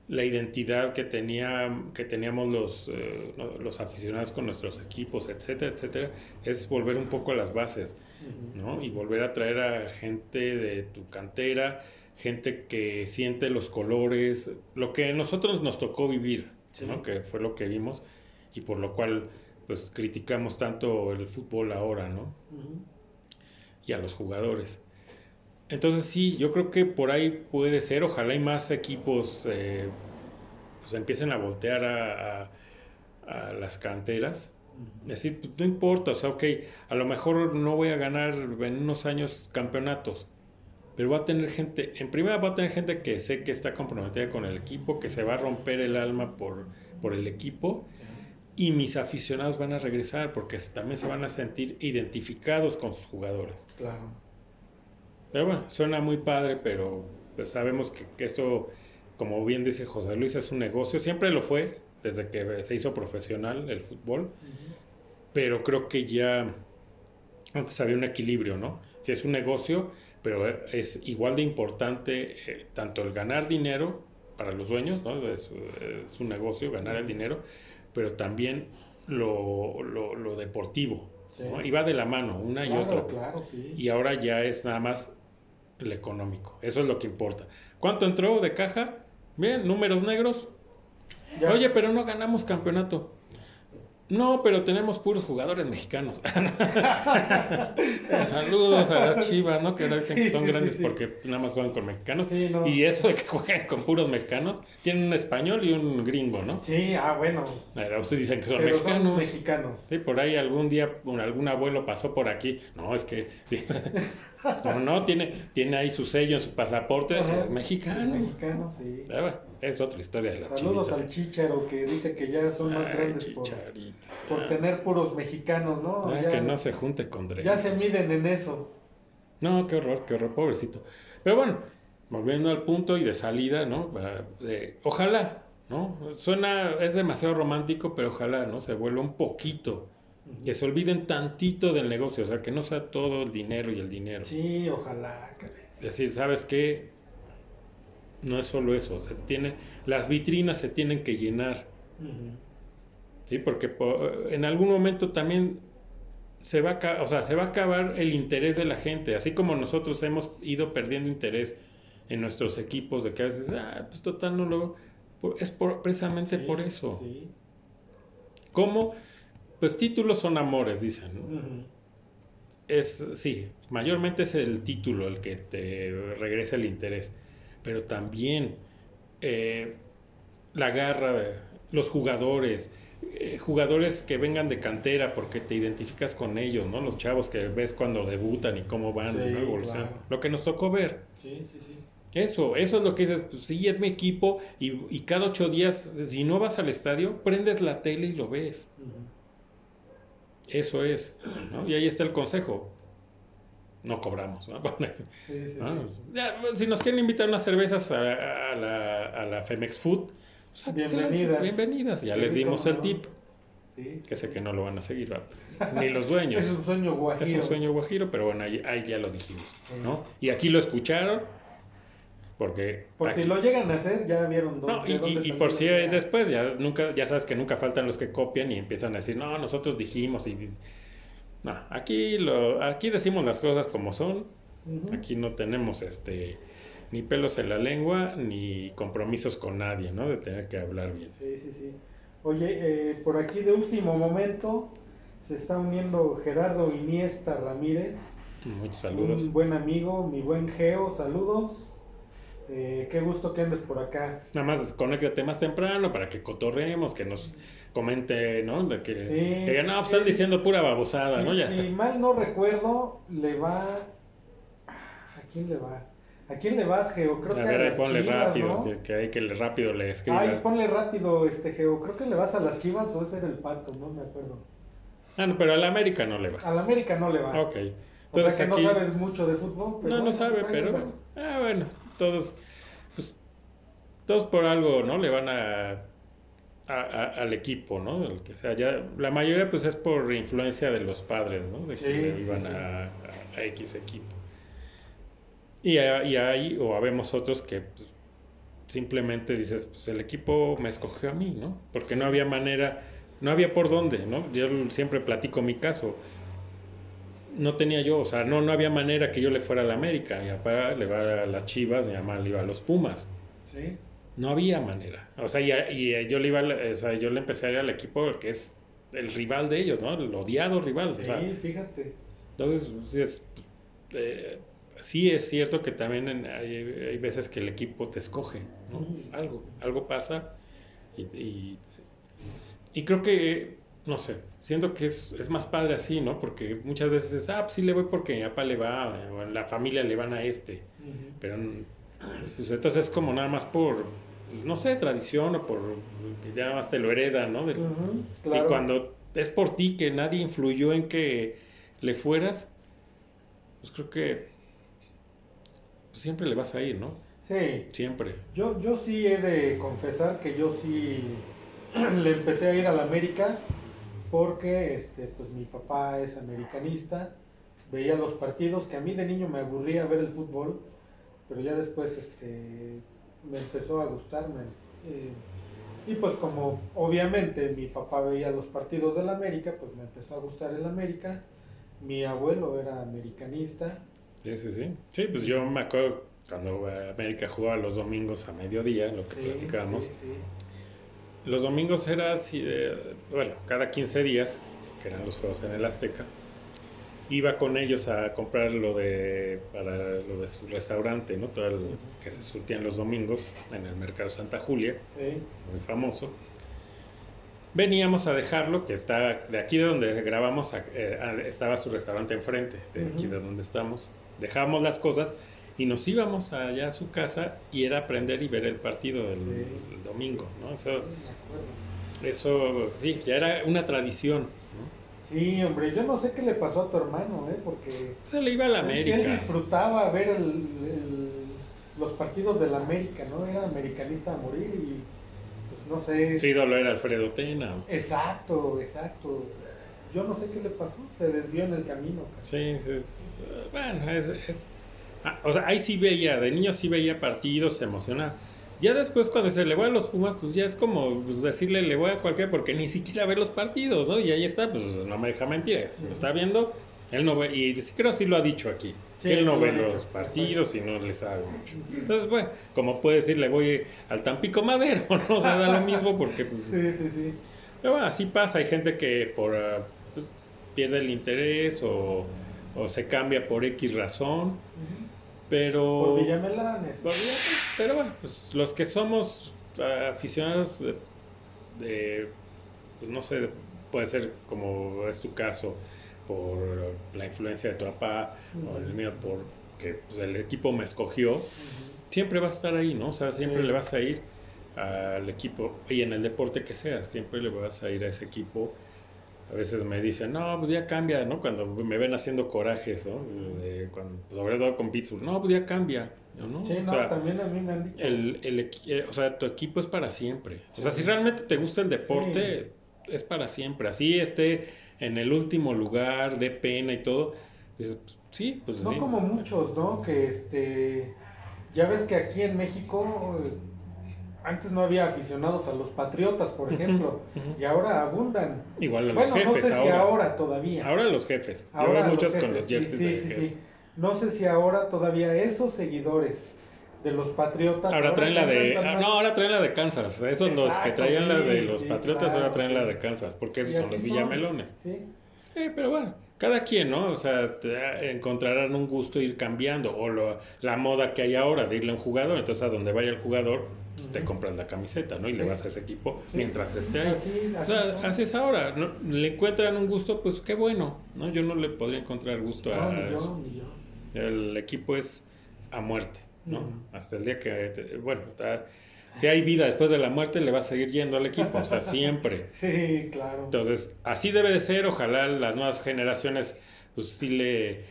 la identidad que, tenía, que teníamos los, eh, los aficionados con nuestros equipos, etcétera, etcétera, es volver un poco a las bases, ¿no? Y volver a traer a gente de tu cantera, gente que siente los colores, lo que a nosotros nos tocó vivir, ¿no? Que fue lo que vimos y por lo cual pues criticamos tanto el fútbol ahora, ¿no? Y a los jugadores. Entonces sí, yo creo que por ahí puede ser, ojalá hay más equipos eh, pues, empiecen a voltear a, las canteras. Es decir, pues, no importa, o sea, ok, a lo mejor no voy a ganar en unos años campeonatos, pero va a tener gente, en primera va a tener gente que sé que está comprometida con el equipo, que se va a romper el alma por, por el equipo, y mis aficionados van a regresar porque también se van a sentir identificados con sus jugadores. Claro. Pero bueno, suena muy padre, pero pues sabemos que, esto, como bien dice José Luis, es un negocio. Siempre lo fue, desde que se hizo profesional el fútbol. Pero creo que ya antes había un equilibrio, ¿no? Si es un negocio, pero es igual de importante eh, tanto el ganar dinero para los dueños, ¿no? Es, un negocio, ganar el dinero, pero también lo, lo, deportivo. Y va de la mano, una y otra. Claro, sí. Y ahora ya es nada más el económico. Eso es lo que importa. ¿Cuánto entró de caja? Bien, números negros. Oye, pero no ganamos campeonato. No, pero tenemos puros jugadores mexicanos. Saludos a las chivas, ¿no? Que ahora dicen que son grandes porque nada más juegan con mexicanos. Y eso de que juegan con puros mexicanos, tienen un español y un gringo, ¿no? Sí, ah, bueno. ustedes dicen que son mexicanos. mexicanos. Sí, por ahí algún día algún abuelo pasó por aquí. No, es que. No, no, tiene, tiene ahí su sello en su pasaporte. mexicano. Mexicano, sí. Bueno, es otra historia de la Saludos al Chicharo que dice que ya son más grandes por, por, tener puros mexicanos, ¿no? que no se junte con Drake. Ya se miden en eso. No, qué horror, qué horror, pobrecito. Pero bueno, volviendo al punto y de salida, ¿no? ojalá, ¿no? Suena, es demasiado romántico, pero ojalá, ¿no? Se vuelva un poquito. Que se olviden tantito del negocio, o sea, que no sea todo el dinero y el dinero. Sí, ojalá. Es decir, ¿sabes qué? no es solo eso, se tiene, las vitrinas se tienen que llenar. Sí, porque en algún momento también se va, a, o sea, se va a acabar el interés de la gente, así como nosotros hemos ido perdiendo interés en nuestros equipos, de que a veces, ah, pues total, no lo... Es por, precisamente por eso. Sí. ¿Cómo? Pues títulos son amores, dicen. Es, sí, mayormente es el título el que te regresa el interés pero también eh, la garra, los jugadores, eh, jugadores que vengan de cantera porque te identificas con ellos, ¿no? Los chavos que ves cuando debutan y cómo van, Lo que nos tocó ver. Sí, sí, sí. Eso, eso es lo que dices, pues, sí, es mi equipo y, cada ocho días, si no vas al estadio, prendes la tele y lo ves. Eso es, ¿no? Y ahí está el consejo no cobramos, ¿no? Sí, sí, sí. si nos quieren invitar unas cervezas a, la, a la, Femex Food, pues, bienvenidas. bienvenidas. Ya les dimos el tip. que sé que no lo van a seguir, ni los dueños. es un sueño guajiro. Es un sueño guajiro, pero bueno, ahí, ya lo dijimos, ¿no? Y aquí lo escucharon, porque... Por si lo llegan a hacer, ya vieron dónde, no, y, y, por si después, ya, nunca, ya sabes que nunca faltan los que copian y empiezan a decir, no, nosotros dijimos y no, aquí, lo, aquí decimos las cosas como son. Aquí no tenemos este ni pelos en la lengua ni compromisos con nadie, ¿no? De tener que hablar bien. Sí, sí, sí. Oye, eh, por aquí de último momento se está uniendo Gerardo Iniesta Ramírez. Muchos saludos. Un buen amigo, mi buen Geo, saludos. Eh, qué gusto que andes por acá. Nada más conéctate más temprano para que cotorremos, que nos comente, ¿no? De que, sí, no, pues, están diciendo pura babosada, ¿no? Ya. Si mal no recuerdo, le va. ¿A quién le va? ¿A quién le vas, Geo? Creo a que ver, a las ponle rápido, que hay que rápido le escriba. Ay, ponle rápido, este Geo. Creo que le vas a las chivas o ese era el pato, no me acuerdo. Ah, no, pero a la América no le va. A la América no le va. Ok. Entonces, o sea que no sabes mucho de fútbol. Pero no, no sabe, pues pero. Ah, bueno, todos. Pues, todos por algo, ¿no? Le van a al equipo, ¿no? El que sea, ya, la mayoría pues es por influencia de los padres, ¿no? De que iban A, X equipo. Y, y, hay, o habemos otros que pues, simplemente dices, pues el equipo me escogió a mí, ¿no? Porque no había manera, no había por dónde, ¿no? Yo siempre platico mi caso. No tenía yo, o sea, no, no había manera que yo le fuera a la América. Mi papá le va a las Chivas, mi mamá le iba a los Pumas. Sí. No había manera. O sea, y, y yo le iba, o sea, yo le empecé a ir al equipo que es el rival de ellos, ¿no? El odiado rival. Sí, o sea, fíjate. entonces, sí es, eh, sí es cierto que también en- hay, hay veces que el equipo te escoge, ¿no? Ujú. Algo, algo pasa y, y, y creo que, no sé, siento que es, es más padre así, ¿no? Porque muchas veces es, ah, pues sí le voy porque mi papá le va, o en la familia le van a este, pero pues entonces es como nada más por, pues, no sé, tradición o por que ya nada más te lo heredan, ¿no? Claro. y cuando es por ti que nadie influyó en que le fueras, pues creo que pues, siempre le vas a ir, ¿no? Sí, Siempre. yo, yo sí he de confesar que yo sí le empecé a ir a la América porque este, pues mi papá es americanista, veía los partidos que a mí de niño me aburría ver el fútbol, pero ya después este, me empezó a gustarme. eh, y pues como obviamente mi papá veía los partidos del América, pues me empezó a gustar el América. Mi abuelo era americanista. Sí, sí, sí. Sí, pues yo me acuerdo cuando América jugaba los domingos a mediodía, lo que Sí, platicábamos. sí, sí. Los domingos era bueno, cada 15 días, que eran los juegos en el Azteca, iba con ellos a comprar lo de para lo de su restaurante, ¿no? Todo el que se surtía en los domingos en el mercado Santa Julia. Sí. muy famoso. Veníamos a dejarlo, que está de aquí de donde grabamos, eh, estaba su restaurante enfrente, de aquí de donde estamos. Dejábamos las cosas y nos íbamos allá a su casa y era aprender y ver el partido Sí. el domingo, ¿no? Eso, eso sí, ya era una tradición, ¿no? Sí, hombre, yo no sé qué le pasó a tu hermano, ¿eh? Porque Se le iba a la América. él disfrutaba ver el- el- los partidos de la América, ¿no? Era americanista a morir y pues no sé. Su ídolo era Alfredo Tena. Exacto, exacto. Yo no sé qué le pasó, se desvió en el camino. cara. Sí, es, bueno, es, es- ah, o sea, ahí sí veía, de niño sí veía partidos, se emocionaba. Ya después cuando se le va a los Pumas, pues ya es como pues, decirle le voy a cualquiera porque ni siquiera ve los partidos, ¿no? Y ahí está, pues no me deja mentir, si lo está viendo, él no ve, y creo sí lo ha dicho aquí, Sí, que él no lo ve dicho, los partidos y no le sabe mucho. Entonces, bueno, como puede decir, le voy al Tampico Madero, ¿no? O sea, da lo mismo porque pues, Sí, sí, sí. pero bueno, así pasa. Hay gente que por pues, pierde el interés o, o se cambia por X razón. Ujú. Pero, Por Villamelanes. por pero bueno, pues los que somos ah, aficionados de, de, pues no sé, puede ser como es tu caso, por la influencia de tu papá o el mío, por que pues, el equipo me escogió, siempre vas a estar ahí, ¿no? O sea, siempre Sí. le vas a ir al equipo y en el deporte que sea, siempre le vas a ir a ese equipo. A veces me dicen, no, pues ya cambia, ¿no? Cuando me ven haciendo corajes, ¿no? Cuando, sobre todo con Pittsburgh, no, pues ya cambia, ¿no? Sí, O no, sea, también a mí me han dicho. el, el eh, o sea, tu equipo es para siempre. O sea, si realmente te gusta el deporte, es para siempre. Así esté en el último lugar, de pena y todo. Dices, pues, sí, pues No como muchos, ¿no? Que este. Ya ves que aquí en México. Antes no había aficionados a los patriotas, por ejemplo. Y ahora abundan. Igual a los Bueno, no jefes sé si ahora. ahora todavía. Ahora los jefes. Yo Ahora veo muchos con los jerseys sí, sí, sí. No sé si ahora todavía esos seguidores de los patriotas. Ahora traen la de. ah, no, ahora traen la de Kansas. Esos los que traían la de los Patriotas claro, ahora traen la de Kansas. Porque esos son los son. villamelones. Sí. Eh, pero bueno, cada quien, ¿no? O sea, te- encontrarán un gusto ir cambiando. O lo- la moda que hay ahora de irle a un jugador. Entonces, a donde vaya el jugador, pues, te Ujú. compras la camiseta, ¿no? Y le vas a ese equipo Sí. mientras esté ahí. Así, O sea, así es ahora. ¿no? Le encuentran un gusto, pues qué bueno, ¿no? Yo no le podría encontrar gusto No, a ni eso. yo, ni yo. El equipo es a muerte, ¿no? Hasta el día que, te- bueno, ta- si hay vida después de la muerte, le va a seguir yendo al equipo, o sea, siempre. Sí, claro. Entonces, así debe de ser, ojalá las nuevas generaciones, pues sí le...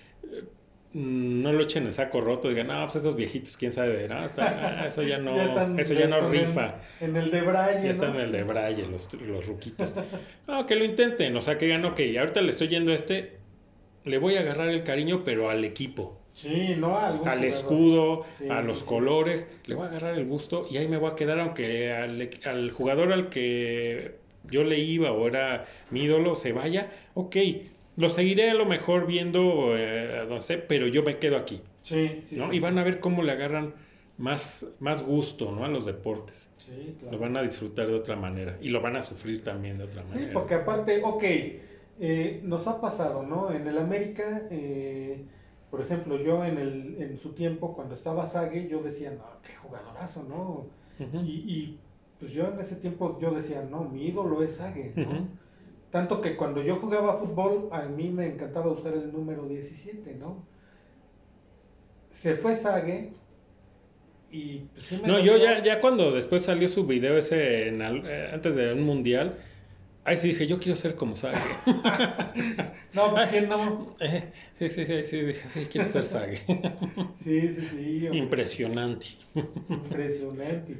No lo echen en saco roto, digan, no, pues esos viejitos, quién sabe, de no, está- ah, eso ya no, están eso ya no rifa. En el de Braille. Ya están en el de Braille, los, los ruquitos. No, que lo intenten, o sea, que digan, ok, ahorita le estoy yendo a este, le voy a agarrar el cariño, pero al equipo, Sí, no a algún al jugador. escudo, Sí, a los sí. colores, le voy a agarrar el gusto y ahí me voy a quedar aunque al, al jugador al que yo le iba o era mi ídolo se vaya, ok, lo seguiré a lo mejor viendo, eh, no sé, pero yo me quedo aquí, Sí, sí, ¿no? sí, y van sí. a ver cómo le agarran más, más gusto, ¿no? A los deportes. Sí, claro. Lo van a disfrutar de otra manera y lo van a sufrir también de otra Sí, manera. porque aparte, ok, eh, nos ha pasado, ¿no? En el América, eh, por ejemplo, yo en, el, en su tiempo, cuando estaba Sague, yo decía, no, qué jugadorazo, ¿no? Y, y, pues yo en ese tiempo yo decía, no, mi ídolo es Sague, ¿no? Tanto que cuando yo jugaba fútbol, a mí me encantaba usar el número 17, ¿no? Se fue Sague y pues, sí me No, yo ya, ya cuando después salió su video ese en al- eh, antes de un mundial, ahí sí dije, yo quiero ser como Sage. No, pues quién no. Eh, sí, sí, sí, sí, dije, sí, quiero ser Sage. Sí, sí, sí. hombre. Impresionante. Impresionante.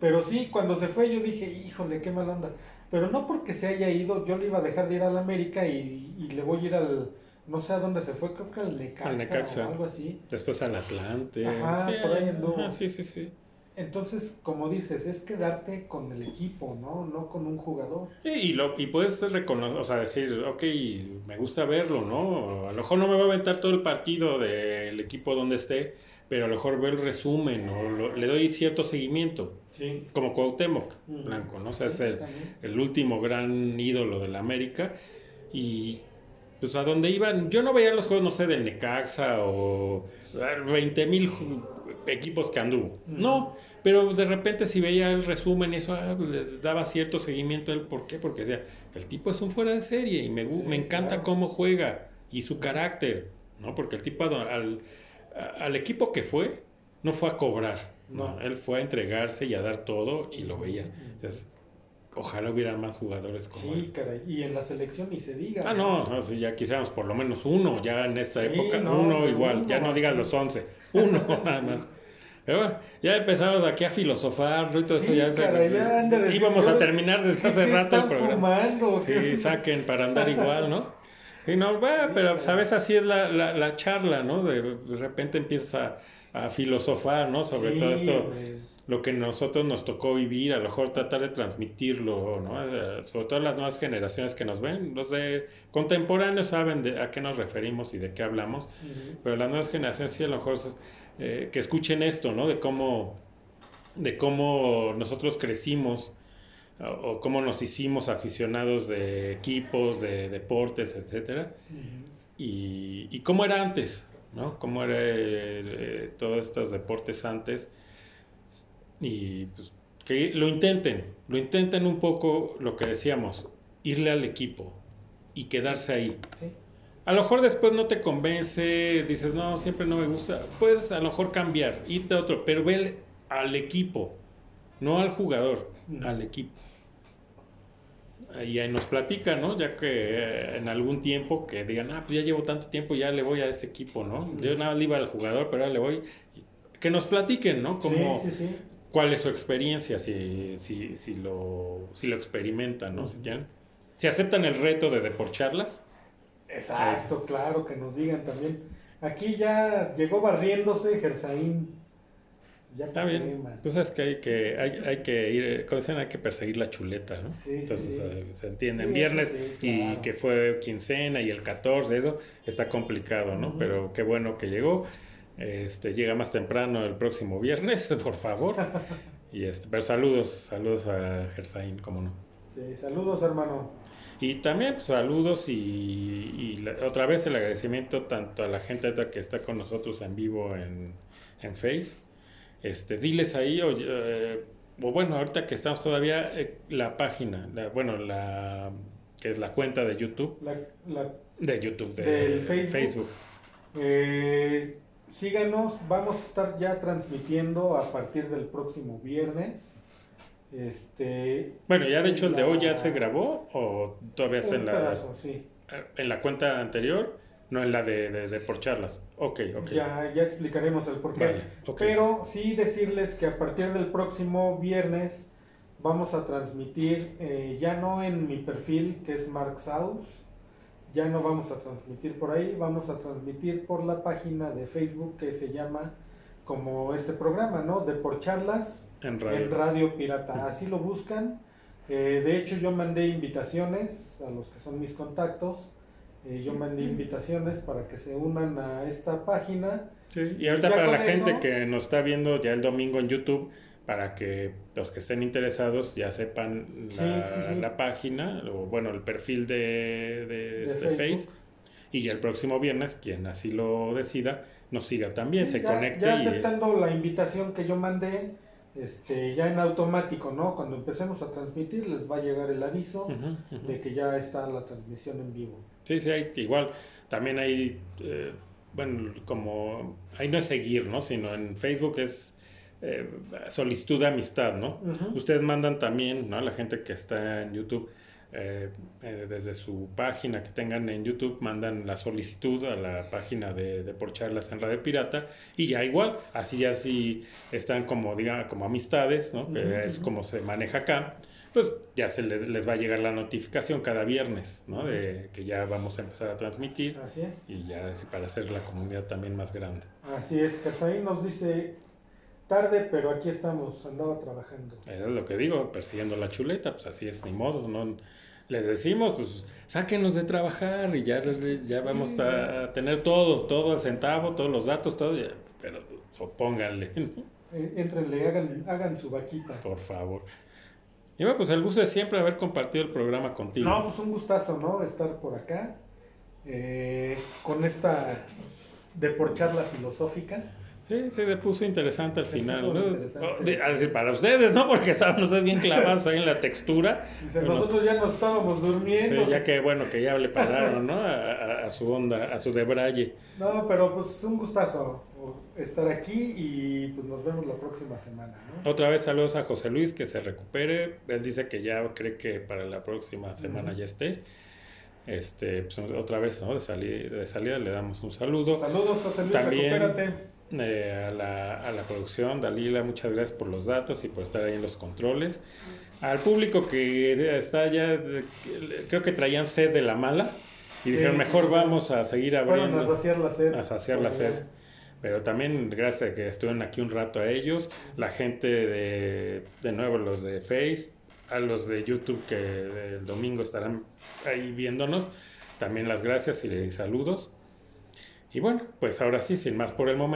Pero sí, cuando se fue yo dije, híjole, qué mala onda. Pero no porque se haya ido, yo le iba a dejar de ir al América y, y le voy a ir al, no sé a dónde se fue, creo que al Necaxa, Al Necaxa. o algo así. Después al Atlante. Ajá, sí, por ahí anduvo. ajá, sí, sí, sí. Entonces, como dices, es quedarte con el equipo, ¿no? No con un jugador. Y, y lo, y puedes reconocer, o sea, decir, ok, me gusta verlo, ¿no? A lo mejor no me va a aventar todo el partido del equipo donde esté, pero a lo mejor veo el resumen o lo- le doy cierto seguimiento, Sí. como Cuauhtémoc Ujú. Blanco, ¿no? O sea, es el, último gran ídolo de la América. Y pues a donde iban, yo no veía los juegos, no sé, del Necaxa o 20 mil equipos que anduvo. No, pero de repente si veía el resumen y eso, ah, le daba cierto seguimiento a él. ¿Por qué? Porque decía, el tipo es un fuera de serie y me, Sí, me encanta claro. cómo juega y su carácter, ¿no? Porque el tipo al, al, al equipo que fue, no fue a cobrar. No, No. él fue a entregarse y a dar todo y lo veías. Entonces, ojalá hubiera más jugadores como Sí, él. caray. Y en la selección ni se diga. Ah, no, ya quisiéramos por lo menos uno, ya en esta Sí, época, no, uno igual, uno, ya no digas sí. los once, uno nada más. Pero bueno, ya empezamos aquí a filosofar, ¿no? y todo eso ya, se- caray, ya decir, íbamos a "Oye, terminar desde ¿Qué hace rato el programa. fumando? Sí, saquen para andar igual, ¿no? Y no, bueno, Sí, pero sabes, así es la, la, la charla, ¿no? De, de repente empiezas a, a filosofar, ¿no? Sobre Sí, todo esto, güey. lo que nosotros nos tocó vivir, a lo mejor tratar de transmitirlo, ¿no? Sobre todo las nuevas generaciones que nos ven, los de contemporáneos saben de a qué nos referimos y de qué hablamos, pero las nuevas generaciones sí a lo mejor eh, que escuchen esto, ¿no? De cómo, de cómo nosotros crecimos o, cómo nos hicimos aficionados de equipos, de deportes, etcétera, Ujú. y, y cómo era antes, ¿no? Cómo era eh, todos estos deportes antes y pues que lo intenten, lo intenten un poco lo que decíamos, irle al equipo y quedarse ahí. Sí. A lo mejor después no te convence, dices, no, siempre no me gusta. Puedes a lo mejor cambiar, irte a otro, pero ve al equipo, no al jugador, al equipo. Y ahí nos platica, ¿no? Ya que eh, en algún tiempo que digan, ah, pues ya llevo tanto tiempo, ya le voy a este equipo, ¿no? Yo nada le iba al jugador, pero ahora le voy. Que nos platiquen, ¿no? Como, Sí, sí, sí. cuál es su experiencia, si, si, si, lo, si lo experimentan, ¿no? Si, quieren. si aceptan el reto de deporcharlas. Exacto, claro, que nos digan también. Aquí ya llegó barriéndose Gersaín. Ya Está bien. Pues es que hay que, hay, hay que ir, como dicen, hay que perseguir la chuleta, ¿no? Sí, Entonces sí. se entiende. En Sí, viernes y que fue quincena y el 14, eso está complicado, ¿no? Pero qué bueno que llegó. Este, llega más temprano el próximo viernes, por favor. Y este, pero saludos, saludos a Gersaín, cómo no. Sí, saludos, hermano. Y también pues, saludos y, y la- otra vez el agradecimiento tanto a la gente que está con nosotros en vivo en, en Face. Este, diles ahí, o, eh, o bueno, ahorita que estamos todavía, eh, la página, la- bueno, la que es la cuenta de YouTube, La, la- de YouTube, de Del Facebook. eh, síganos, vamos a estar ya transmitiendo a partir del próximo viernes. Este, Bueno, ya de hecho el de hoy ya se grabó o todavía está en la, pedazo, sí. en la cuenta anterior, no en la de, de, de por charlas. Ok, ok. Ya, ya explicaremos el porqué. Vale, ok. Pero sí decirles que a partir del próximo viernes vamos a transmitir, eh, ya no en mi perfil, que es Mark Saus, ya no vamos a transmitir por ahí, vamos a transmitir por la página de Facebook que se llama como este programa, ¿no? De por charlas En. Radio Pirata. Así lo buscan. Eh, de hecho, yo mandé invitaciones a los que son mis contactos. Eh, yo mandé invitaciones para que se unan a esta página. Sí, y ahorita para la gente que nos está viendo ya el domingo en YouTube, para que los que estén interesados ya sepan la, sí, sí. la página o bueno, el perfil de, de, este Facebook. Face. Y el próximo viernes, quien así lo decida, nos siga también, se ya, conecte ya y aceptando la invitación que yo mandé, este, ya en automático, ¿no? Cuando empecemos a transmitir les va a llegar el aviso de que ya está la transmisión en vivo. Sí, sí, hay, igual, también hay, eh, bueno, como, ahí no es seguir, ¿no? Sino en Facebook es eh, solicitud de amistad, ¿no? Ustedes mandan también, ¿no? La gente que está en YouTube, eh, eh, desde su página que tengan en YouTube, mandan la solicitud a la página de, de Por Charlas en Radio Pirata y ya igual, así ya si están como, diga, como amistades, ¿no? Que Ujú, es como se maneja acá, pues ya se les, les va a llegar la notificación cada viernes, ¿no? De que ya vamos a empezar a transmitir Así es. y ya para hacer la comunidad también más grande. Así es, Casaín nos dice tarde, pero aquí estamos, andaba trabajando. Es lo que digo, persiguiendo la chuleta, pues así es, ni modo, no les decimos, pues sáquenos de trabajar y ya, ya vamos a tener todo, todo al centavo, todos los datos, todo, ya, pero pues, pónganle, ¿no? Eh, Éntrenle, hagan, hagan su vaquita. por favor. Y bueno, pues el gusto de siempre haber compartido el programa contigo. No, pues un gustazo, ¿no? Estar por acá eh, con esta de por charla filosófica. Sí, se le puso interesante al Se final. ¿no? interesante. A decir, para ustedes, ¿no? Porque estaban ustedes bien clavados ahí en la textura. Dice, Bueno. nosotros ya nos estábamos Sí, durmiendo. ya que bueno, que ya le pararon, ¿no? A, a- a su onda, a su debraye. No, pero pues un gustazo estar aquí y pues nos vemos la próxima semana, ¿no? Otra vez saludos a José Luis, que se recupere. Él dice que ya cree que para la próxima semana ya esté. Este, pues otra vez, ¿no? De salida, de salida le damos un saludo. Saludos, José Luis, También- recupérate. Eh, a, la, a la producción, Dalila, muchas gracias por los datos y por estar ahí en los controles. Al público que está ya, creo que traían sed de la mala y Sí, dijeron, sí, mejor sí. vamos a seguir Fueron abriendo. a saciar la sed. a saciar la sed. Pero también gracias a que estuvieron aquí un rato a ellos, la gente de, de nuevo, los de Face, a los de YouTube que el domingo estarán ahí viéndonos, también las gracias y saludos. Y bueno, pues ahora sí, sin más por el momento.